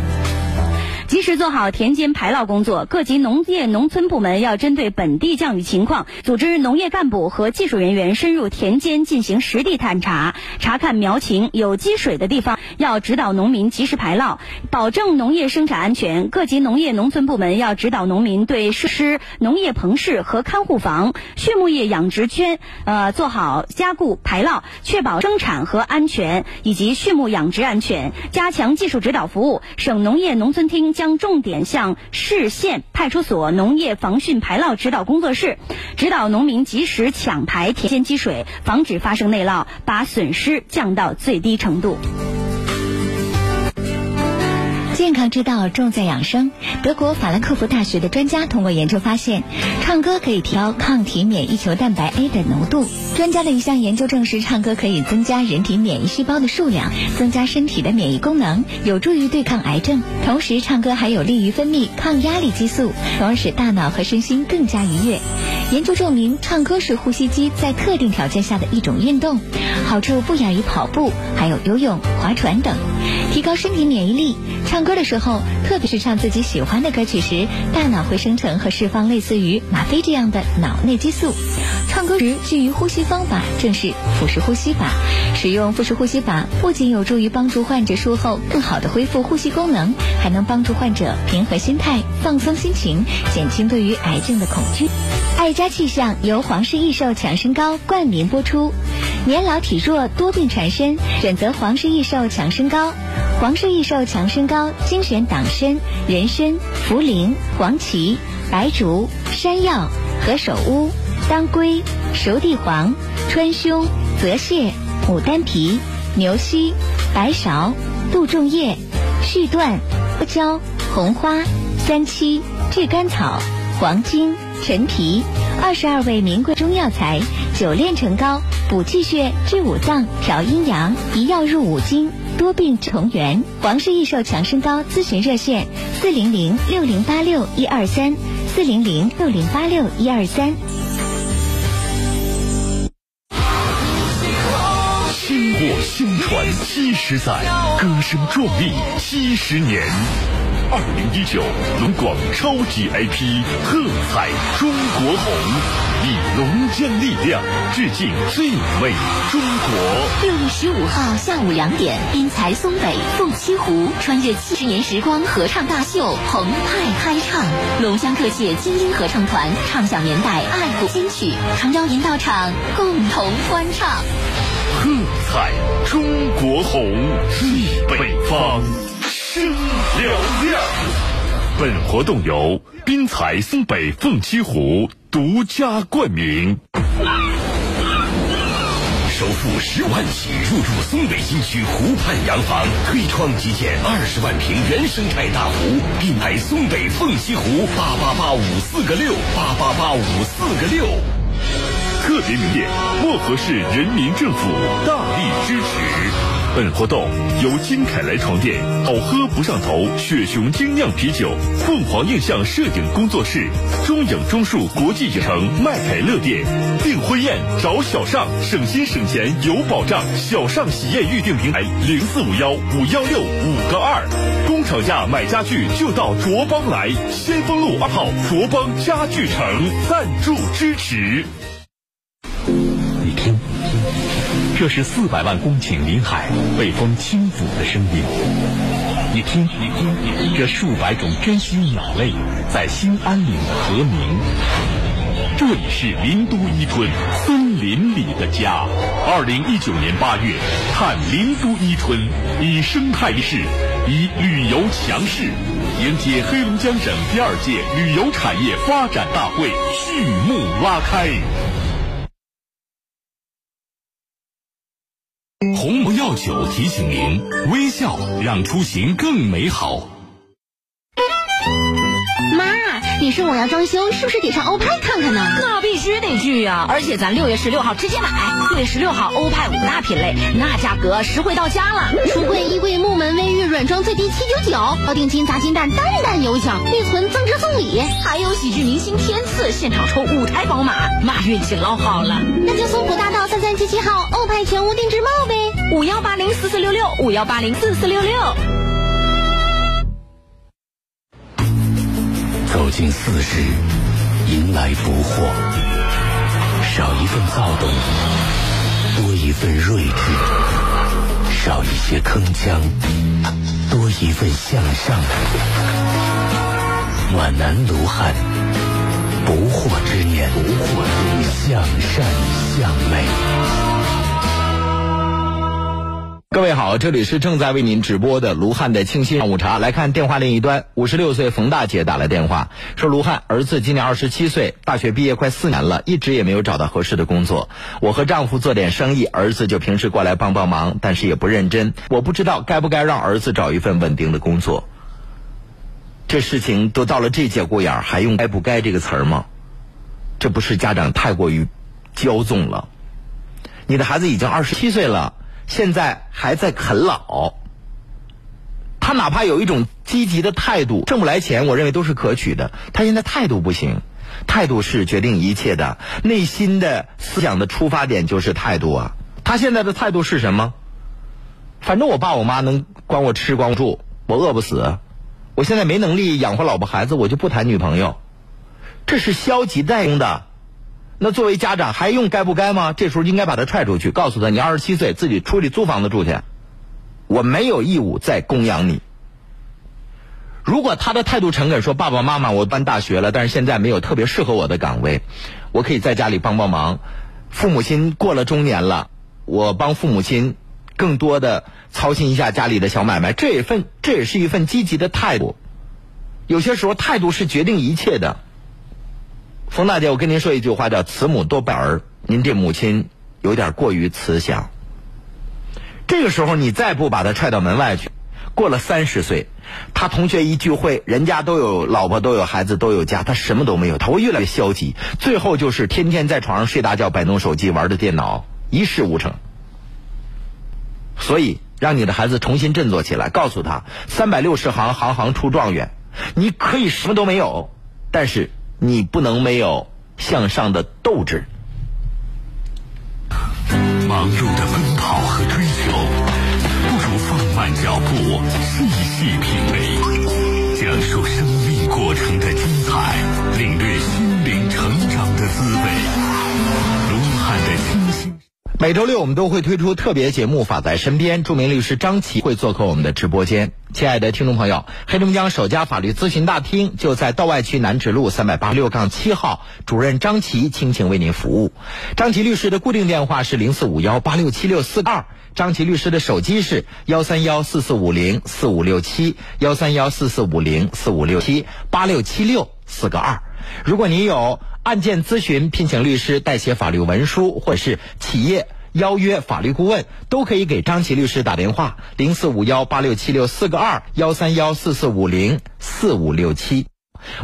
及时做好田间排涝工作，各级农业农村部门要针对本地降雨情况，组织农业干部和技术人员深入田间进行实地探查，查看苗情，有积水的地方要指导农民及时排涝，保证农业生产安全。各级农业农村部门要指导农民对设施农业棚室和看护房、畜牧业养殖圈，呃，做好加固排涝，确保生产和安全以及畜牧养殖安全，加强技术指导服务。省农业农村厅将重点向市县派出所农业防汛排涝指导工作室，指导农民及时抢排田间积水，防止发生内涝，把损失降到最低程度。健康之道重在养生。德国法兰克福大学的专家通过研究发现，唱歌可以提高抗体免疫球蛋白 A 的浓度。专家的一项研究证实，唱歌可以增加人体免疫细胞的数量，增加身体的免疫功能，有助于对抗癌症。同时，唱歌还有利于分泌抗压力激素，从而使大脑和身心更加愉悦。研究证明，唱歌是呼吸机在特定条件下的一种运动，好处不亚于跑步，还有游泳、划船等，提高身体免疫力。唱歌的时候，特别是唱自己喜欢的歌曲时，大脑会生成和释放类似于吗啡这样的脑内激素。唱歌时基于呼吸方法正是腹式呼吸法。使用腹式呼吸法不仅有助于帮助患者术后更好的恢复呼吸功能，还能帮助患者平和心态、放松心情，减轻对于癌症的恐惧。爱家气象由皇氏益寿强身膏冠名播出。年老体弱多病缠身，选择皇氏益寿强身膏。皇氏益寿强身膏精选党参、人参、茯苓、黄芪、白术、山药、何首乌、当归、熟地黄、川芎、泽泻、牡丹皮、牛膝、白芍、杜仲叶、续断、阿胶、红花、三七、炙甘草、黄精、陈皮，二十二味名贵中药材，久炼成膏，补气血、治五脏、调阴阳，一药入五经，多病重圆。皇氏益寿强身膏咨询热线：四零零六零八六一二三，四零零六零八六一二三。薪火相传七十载，歌声壮丽七十年。二零一九龙广超级 IP 喝彩中国红，以龙江力量致敬最美中国。六月十五号下午两点，滨才松北凤栖湖穿越七十年时光合唱大秀澎湃嗨唱，龙江各界精英合唱团唱响年代爱国金曲，诚邀您到场共同欢唱。喝彩中国红，忆北方声嘹亮。本活动由滨彩松北凤栖湖独家冠名。首付十万起入住松北新区湖畔洋房，推窗即见二十万平原生态大湖。滨海松北凤栖湖八八八五四个六八八八五四个六。特别名店漠河市人民政府大力支持。本活动由金凯莱床垫、好喝不上头、雪熊精酿啤酒、凤凰印象摄影工作室、中影中树国际影城、麦凯乐店、订婚宴找小尚，省心省钱有保障。小尚喜宴预订平台零四五幺五幺六五个二，工厂价买家具就到卓邦来，先锋路二号卓邦家具城赞助支持。这是四百万公顷林海被风轻抚的声音。你听，你听，这数百种珍稀鸟类在兴安岭的和鸣。这里是林都伊春森林里的家。二零一九年八月，看林都伊春，以生态势，以旅游强势，迎接黑龙江省第二届旅游产业发展大会序幕拉开。鸿茅药酒提醒您：微笑让出行更美好。你说我要装修，是不是得上欧派看看呢？那必须得去呀！而且咱六月十六号直接买，六月十六号欧派五大品类，那价格实惠到家了。橱柜、衣柜、木门、卫浴、软装最低七九九，包定金砸金蛋，单蛋有奖，内存增值送礼，还有喜剧明星天赐现场抽五台宝马，妈运气老好了。那就松浦大道三三七七号欧派全屋定制帽呗，五幺八零四四六六，五幺八零四四六六。走进四十，迎来不惑，少一份躁动，多一份睿智；少一些铿锵，多一份向上。暖男卢汉，不惑之年，不惑之年，向善向美。各位好，这里是正在为您直播的卢汉的清新上午茶。来看电话另一端，五十六岁冯大姐打来电话，说卢汉儿子今年二十七岁，大学毕业快四年了，一直也没有找到合适的工作。我和丈夫做点生意，儿子就平时过来帮帮忙，但是也不认真。我不知道该不该让儿子找一份稳定的工作。这事情都到了这节骨眼儿，还用该不该这个词儿吗？这不是家长太过于骄纵了？你的孩子已经二十七岁了。现在还在啃老，他哪怕有一种积极的态度，挣不来钱，我认为都是可取的。他现在态度不行，态度是决定一切的，内心的思想的出发点就是态度啊。他现在的态度是什么？反正我爸我妈能管我吃管我住，我饿不死。我现在没能力养活老婆孩子，我就不谈女朋友。这是消极怠工的。那作为家长还用该不该吗？这时候应该把他踹出去，告诉他你二十七岁自己出去租房子住去，我没有义务再供养你。如果他的态度诚恳，说爸爸妈妈我搬大学了，但是现在没有特别适合我的岗位，我可以在家里帮帮忙。父母亲过了中年了，我帮父母亲更多的操心一下家里的小买卖，这也份这也是一份积极的态度。有些时候态度是决定一切的。冯大姐，我跟您说一句话，叫“慈母多败儿”。您这母亲有点过于慈祥。这个时候，你再不把他踹到门外去，过了三十岁，他同学一聚会，人家都有老婆，都有孩子，都有家，他什么都没有，他会越来越消极，最后就是天天在床上睡大觉，摆弄手机，玩着电脑，一事无成。所以，让你的孩子重新振作起来，告诉他：三百六十行，行行出状元。你可以什么都没有，但是。你不能没有向上的斗志。忙碌的奔跑和追求，不如放慢脚步，细细品味，讲述生命过程的精彩，领略心灵成长的滋味。每周六我们都会推出特别节目《法在身边》，著名律师张琪会做客我们的直播间。亲爱的听众朋友，黑龙江首家法律咨询大厅就在道外区南直路三百八十六杠七号，主任张琪倾情为您服务。张琪律师的固定电话是零四五幺八六七六四二，张琪律师的手机是幺三幺四四五零四五六七幺三幺四四五零四五六七八六七六四个二。如果您有案件咨询、聘请律师代写法律文书，或是企业邀约法律顾问，都可以给张琪律师打电话：零四五幺八六七六四个二幺三幺四四五零四五六七。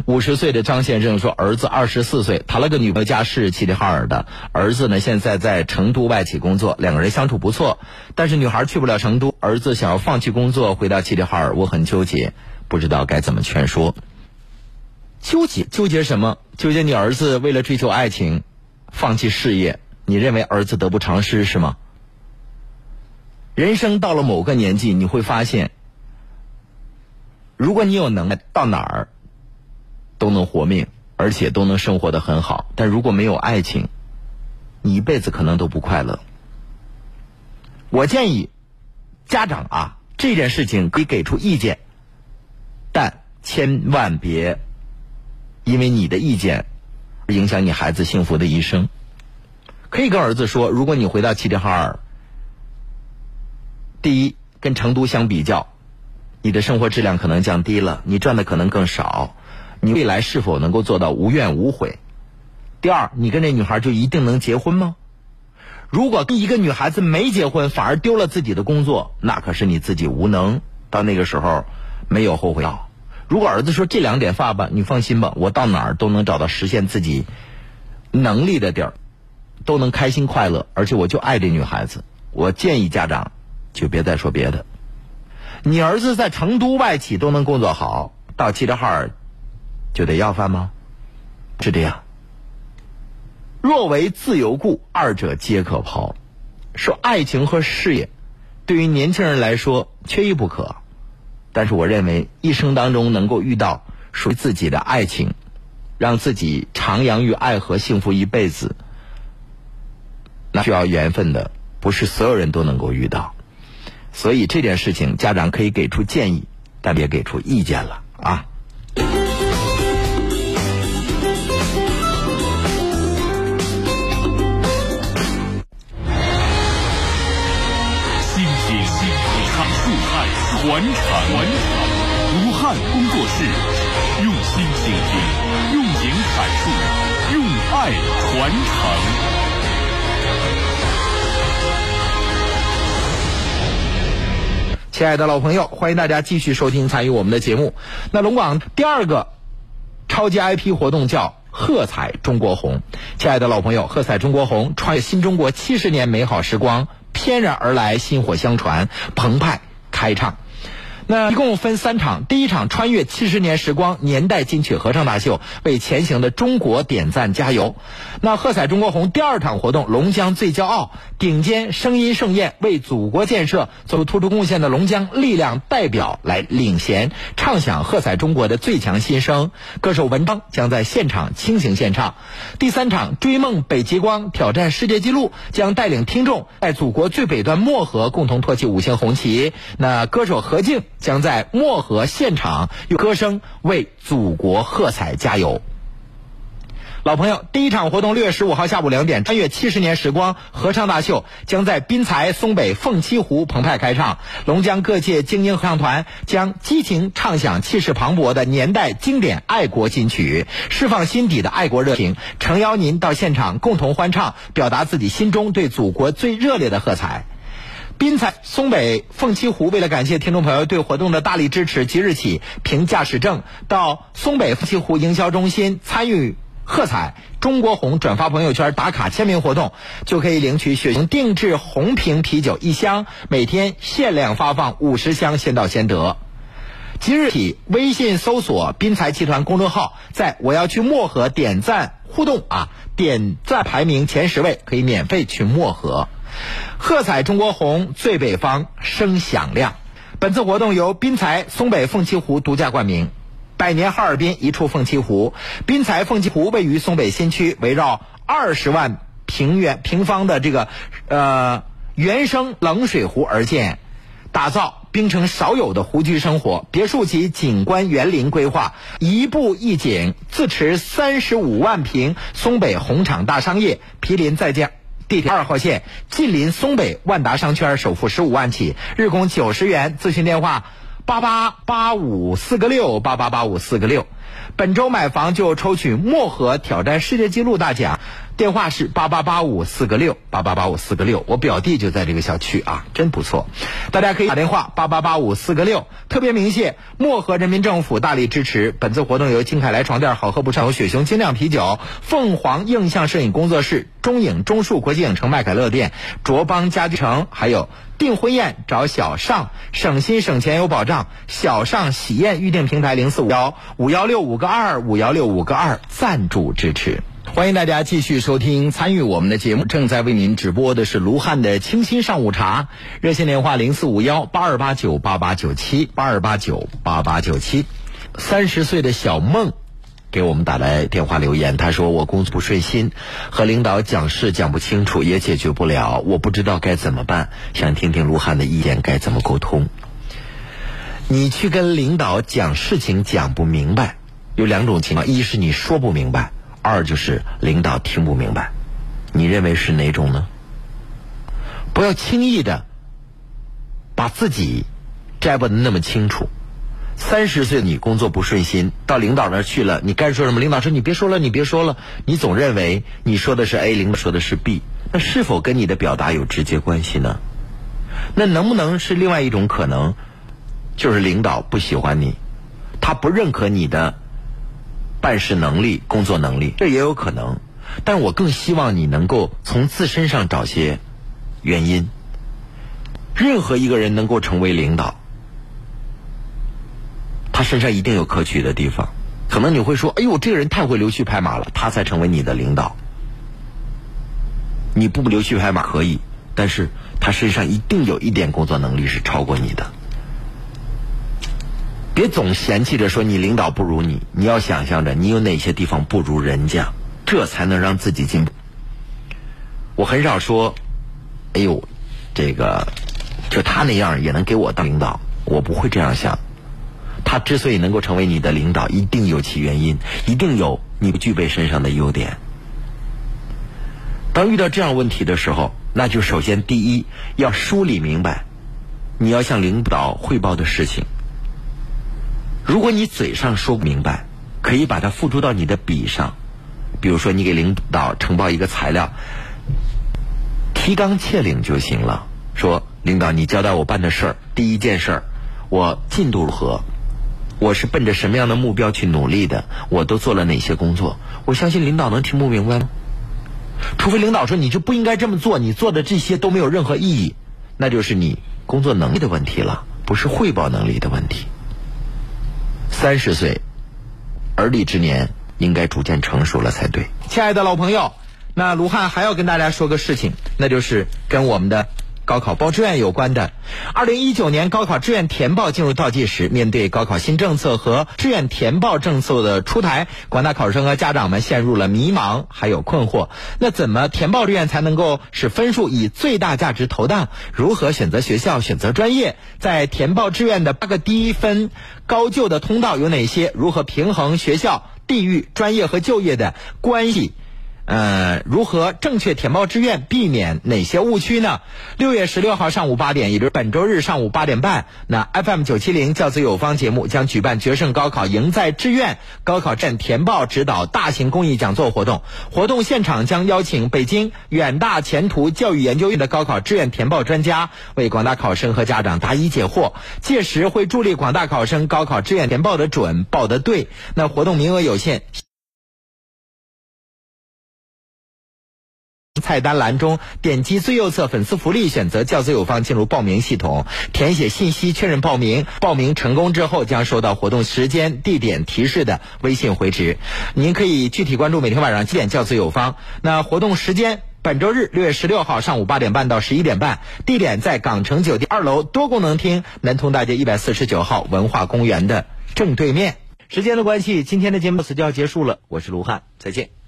五十岁的张先生说，儿子二十四岁，谈了个女朋友，家是齐齐哈尔的。儿子呢，现在在成都外企工作，两个人相处不错。但是女孩去不了成都，儿子想要放弃工作，回到齐齐哈尔，我很纠结，不知道该怎么劝说。纠结纠结什么？纠结你儿子为了追求爱情，放弃事业，你认为儿子得不偿失是吗？人生到了某个年纪，你会发现，如果你有能耐，到哪儿都能活命，而且都能生活的很好。但如果没有爱情，你一辈子可能都不快乐。我建议家长啊，这件事情可以给出意见，但千万别。因为你的意见，影响你孩子幸福的一生。可以跟儿子说，如果你回到齐齐哈尔，第一，跟成都相比较，你的生活质量可能降低了，你赚的可能更少，你未来是否能够做到无怨无悔？第二，你跟这女孩就一定能结婚吗？如果跟一个女孩子没结婚，反而丢了自己的工作，那可是你自己无能。到那个时候，没有后悔药。如果儿子说这两点发吧，你放心吧，我到哪儿都能找到实现自己能力的地儿，都能开心快乐，而且我就爱这女孩子。我建议家长就别再说别的。你儿子在成都外企都能工作好，到齐齐哈尔就得要饭吗？是这样。若为自由故，二者皆可抛。说爱情和事业，对于年轻人来说缺一不可。但是我认为，一生当中能够遇到属于自己的爱情，让自己徜徉于爱和，幸福一辈子，那需要缘分的，不是所有人都能够遇到。所以这件事情，家长可以给出建议，但别给出意见了啊。传承，传承武汉工作室用心倾听，用情阐述，用爱传承。亲爱的老朋友，欢迎大家继续收听参与我们的节目。那龙广第二个超级 IP 活动叫“喝彩中国红”。亲爱的老朋友，“喝彩中国红”穿越新中国七十年美好时光，翩然而来，薪火相传，澎湃开唱。那一共分三场，第一场穿越七十年时光年代金曲合唱大秀，为前行的中国点赞加油。那喝彩中国红第二场活动，龙江最骄傲，顶尖声音盛宴，为祖国建设做出突出贡献的龙江力量代表来领衔，唱响喝彩中国的最强新声。歌手文章将在现场倾情献唱。第三场追梦北极光挑战世界纪录，将带领听众在祖国最北端漠河共同托起五星红旗。那歌手何静。将在漠河现场用歌声为祖国喝彩加油。老朋友，第一场活动六月十五号下午两点，穿越七十年时光合唱大秀将在滨财松北凤栖湖澎湃开唱。龙江各界精英合唱团将激情唱响气势磅礴的年代经典爱国金曲，释放心底的爱国热情，诚邀您到现场共同欢唱，表达自己心中对祖国最热烈的喝彩。滨财松北凤栖湖，为了感谢听众朋友对活动的大力支持，即日起凭驾驶证到松北凤栖湖营销中心参与喝彩中国红转发朋友圈打卡签名活动，就可以领取雪熊定制红瓶啤酒一箱，每天限量发放五十箱，先到先得。即日起，微信搜索滨财集团公众号，在我要去漠河点赞互动啊，点赞排名前十位可以免费去漠河。喝彩中国红，最北方声响亮。本次活动由滨财松北凤栖湖独家冠名。百年哈尔滨一处凤栖湖，滨财凤栖湖位于松北新区，围绕二十万平原平方的这个呃原生冷水湖而建，打造冰城少有的湖居生活。别墅级景观园林规划，一步一景，自持三十五万平松北红场大商业，毗邻在建。地铁二号线近邻松北万达商圈，首付十五万起，日供九十元。咨询电话：八八八五四个六八八八五四个六。本周买房就抽取漠河挑战世界纪录大奖，电话是八八八五四个六八八八五四个六。我表弟就在这个小区啊，真不错。大家可以打电话八八八五四个六。特别鸣谢漠河人民政府大力支持。本次活动由金凯莱床垫好喝不上有雪熊精酿啤酒、凤凰映像摄影工作室、中影中数国际影城麦凯乐店、卓邦家居城，还有订婚宴找小尚，省心省钱有保障。小尚喜宴预订平台零四五幺五幺六五个二五幺六五个二赞助支持。欢迎大家继续收听参与我们的节目，正在为您直播的是卢汉的清新上午茶，热线电话零四五幺八二八九八八九七八二八九八八九七。三十岁的小梦给我们打来电话留言，他说我工作不顺心，和领导讲事讲不清楚，也解决不了，我不知道该怎么办，想听听卢汉的意见，该怎么沟通？你去跟领导讲事情讲不明白，有两种情况：一是你说不明白。二就是领导听不明白，你认为是哪种呢？不要轻易的把自己摘不的那么清楚。三十岁你工作不顺心，到领导那儿去了，你该说什么？领导说你别说了，你别说了。你总认为你说的是 A，领导说的是 B，那是否跟你的表达有直接关系呢？那能不能是另外一种可能？就是领导不喜欢你，他不认可你的办事能力、工作能力，这也有可能。但我更希望你能够从自身上找些原因。任何一个人能够成为领导，他身上一定有可取的地方。可能你会说：“哎呦，这个人太会溜须拍马了，他才成为你的领导。”你不溜须拍马可以，但是他身上一定有一点工作能力是超过你的。别总嫌弃着说你领导不如你，你要想象着你有哪些地方不如人家，这才能让自己进步。我很少说：“哎呦，这个。”就他那样也能给我当领导，我不会这样想。他之所以能够成为你的领导，一定有其原因，一定有你不具备身上的优点。当遇到这样问题的时候，那就首先第一要梳理明白你要向领导汇报的事情。如果你嘴上说不明白，可以把它付诸到你的笔上。比如说，你给领导呈报一个材料，提纲挈领就行了。说。领导，你交代我办的事儿，第一件事儿，我进度如何？我是奔着什么样的目标去努力的？我都做了哪些工作？我相信领导能听不明白吗？除非领导说你就不应该这么做，你做的这些都没有任何意义，那就是你工作能力的问题了，不是汇报能力的问题。三十岁，而立之年，应该逐渐成熟了才对。亲爱的老朋友，那卢汉还要跟大家说个事情，那就是跟我们的。高考报志愿有关的，二零一九年高考志愿填报进入倒计时，面对高考新政策和志愿填报政策的出台，广大考生和家长们陷入了迷茫还有困惑。那怎么填报志愿才能够使分数以最大价值投档？如何选择学校、选择专业？在填报志愿的八个低分高就的通道有哪些？如何平衡学校、地域、专业和就业的关系？呃，如何正确填报志愿，避免哪些误区呢？六月十六号上午八点，也就是本周日上午八点半，那 FM 九七零教资有方节目将举办“决胜高考，赢在志愿”高考站填报指导大型公益讲座活动。活动现场将邀请北京远大前途教育研究院的高考志愿填报专家为广大考生和家长答疑解惑。届时会助力广大考生高考志愿填报的准，报的对。那活动名额有限。菜单栏中点击最右侧粉丝福利，选择教资有方进入报名系统，填写信息确认报名。报名成功之后将收到活动时间、地点提示的微信回执。您可以具体关注每天晚上几点教资有方。那活动时间本周日六月十六号上午八点半到十一点半，地点在港城酒店二楼多功能厅南通大街一百四十九号文化公园的正对面。时间的关系，今天的节目此就要结束了。我是卢汉，再见。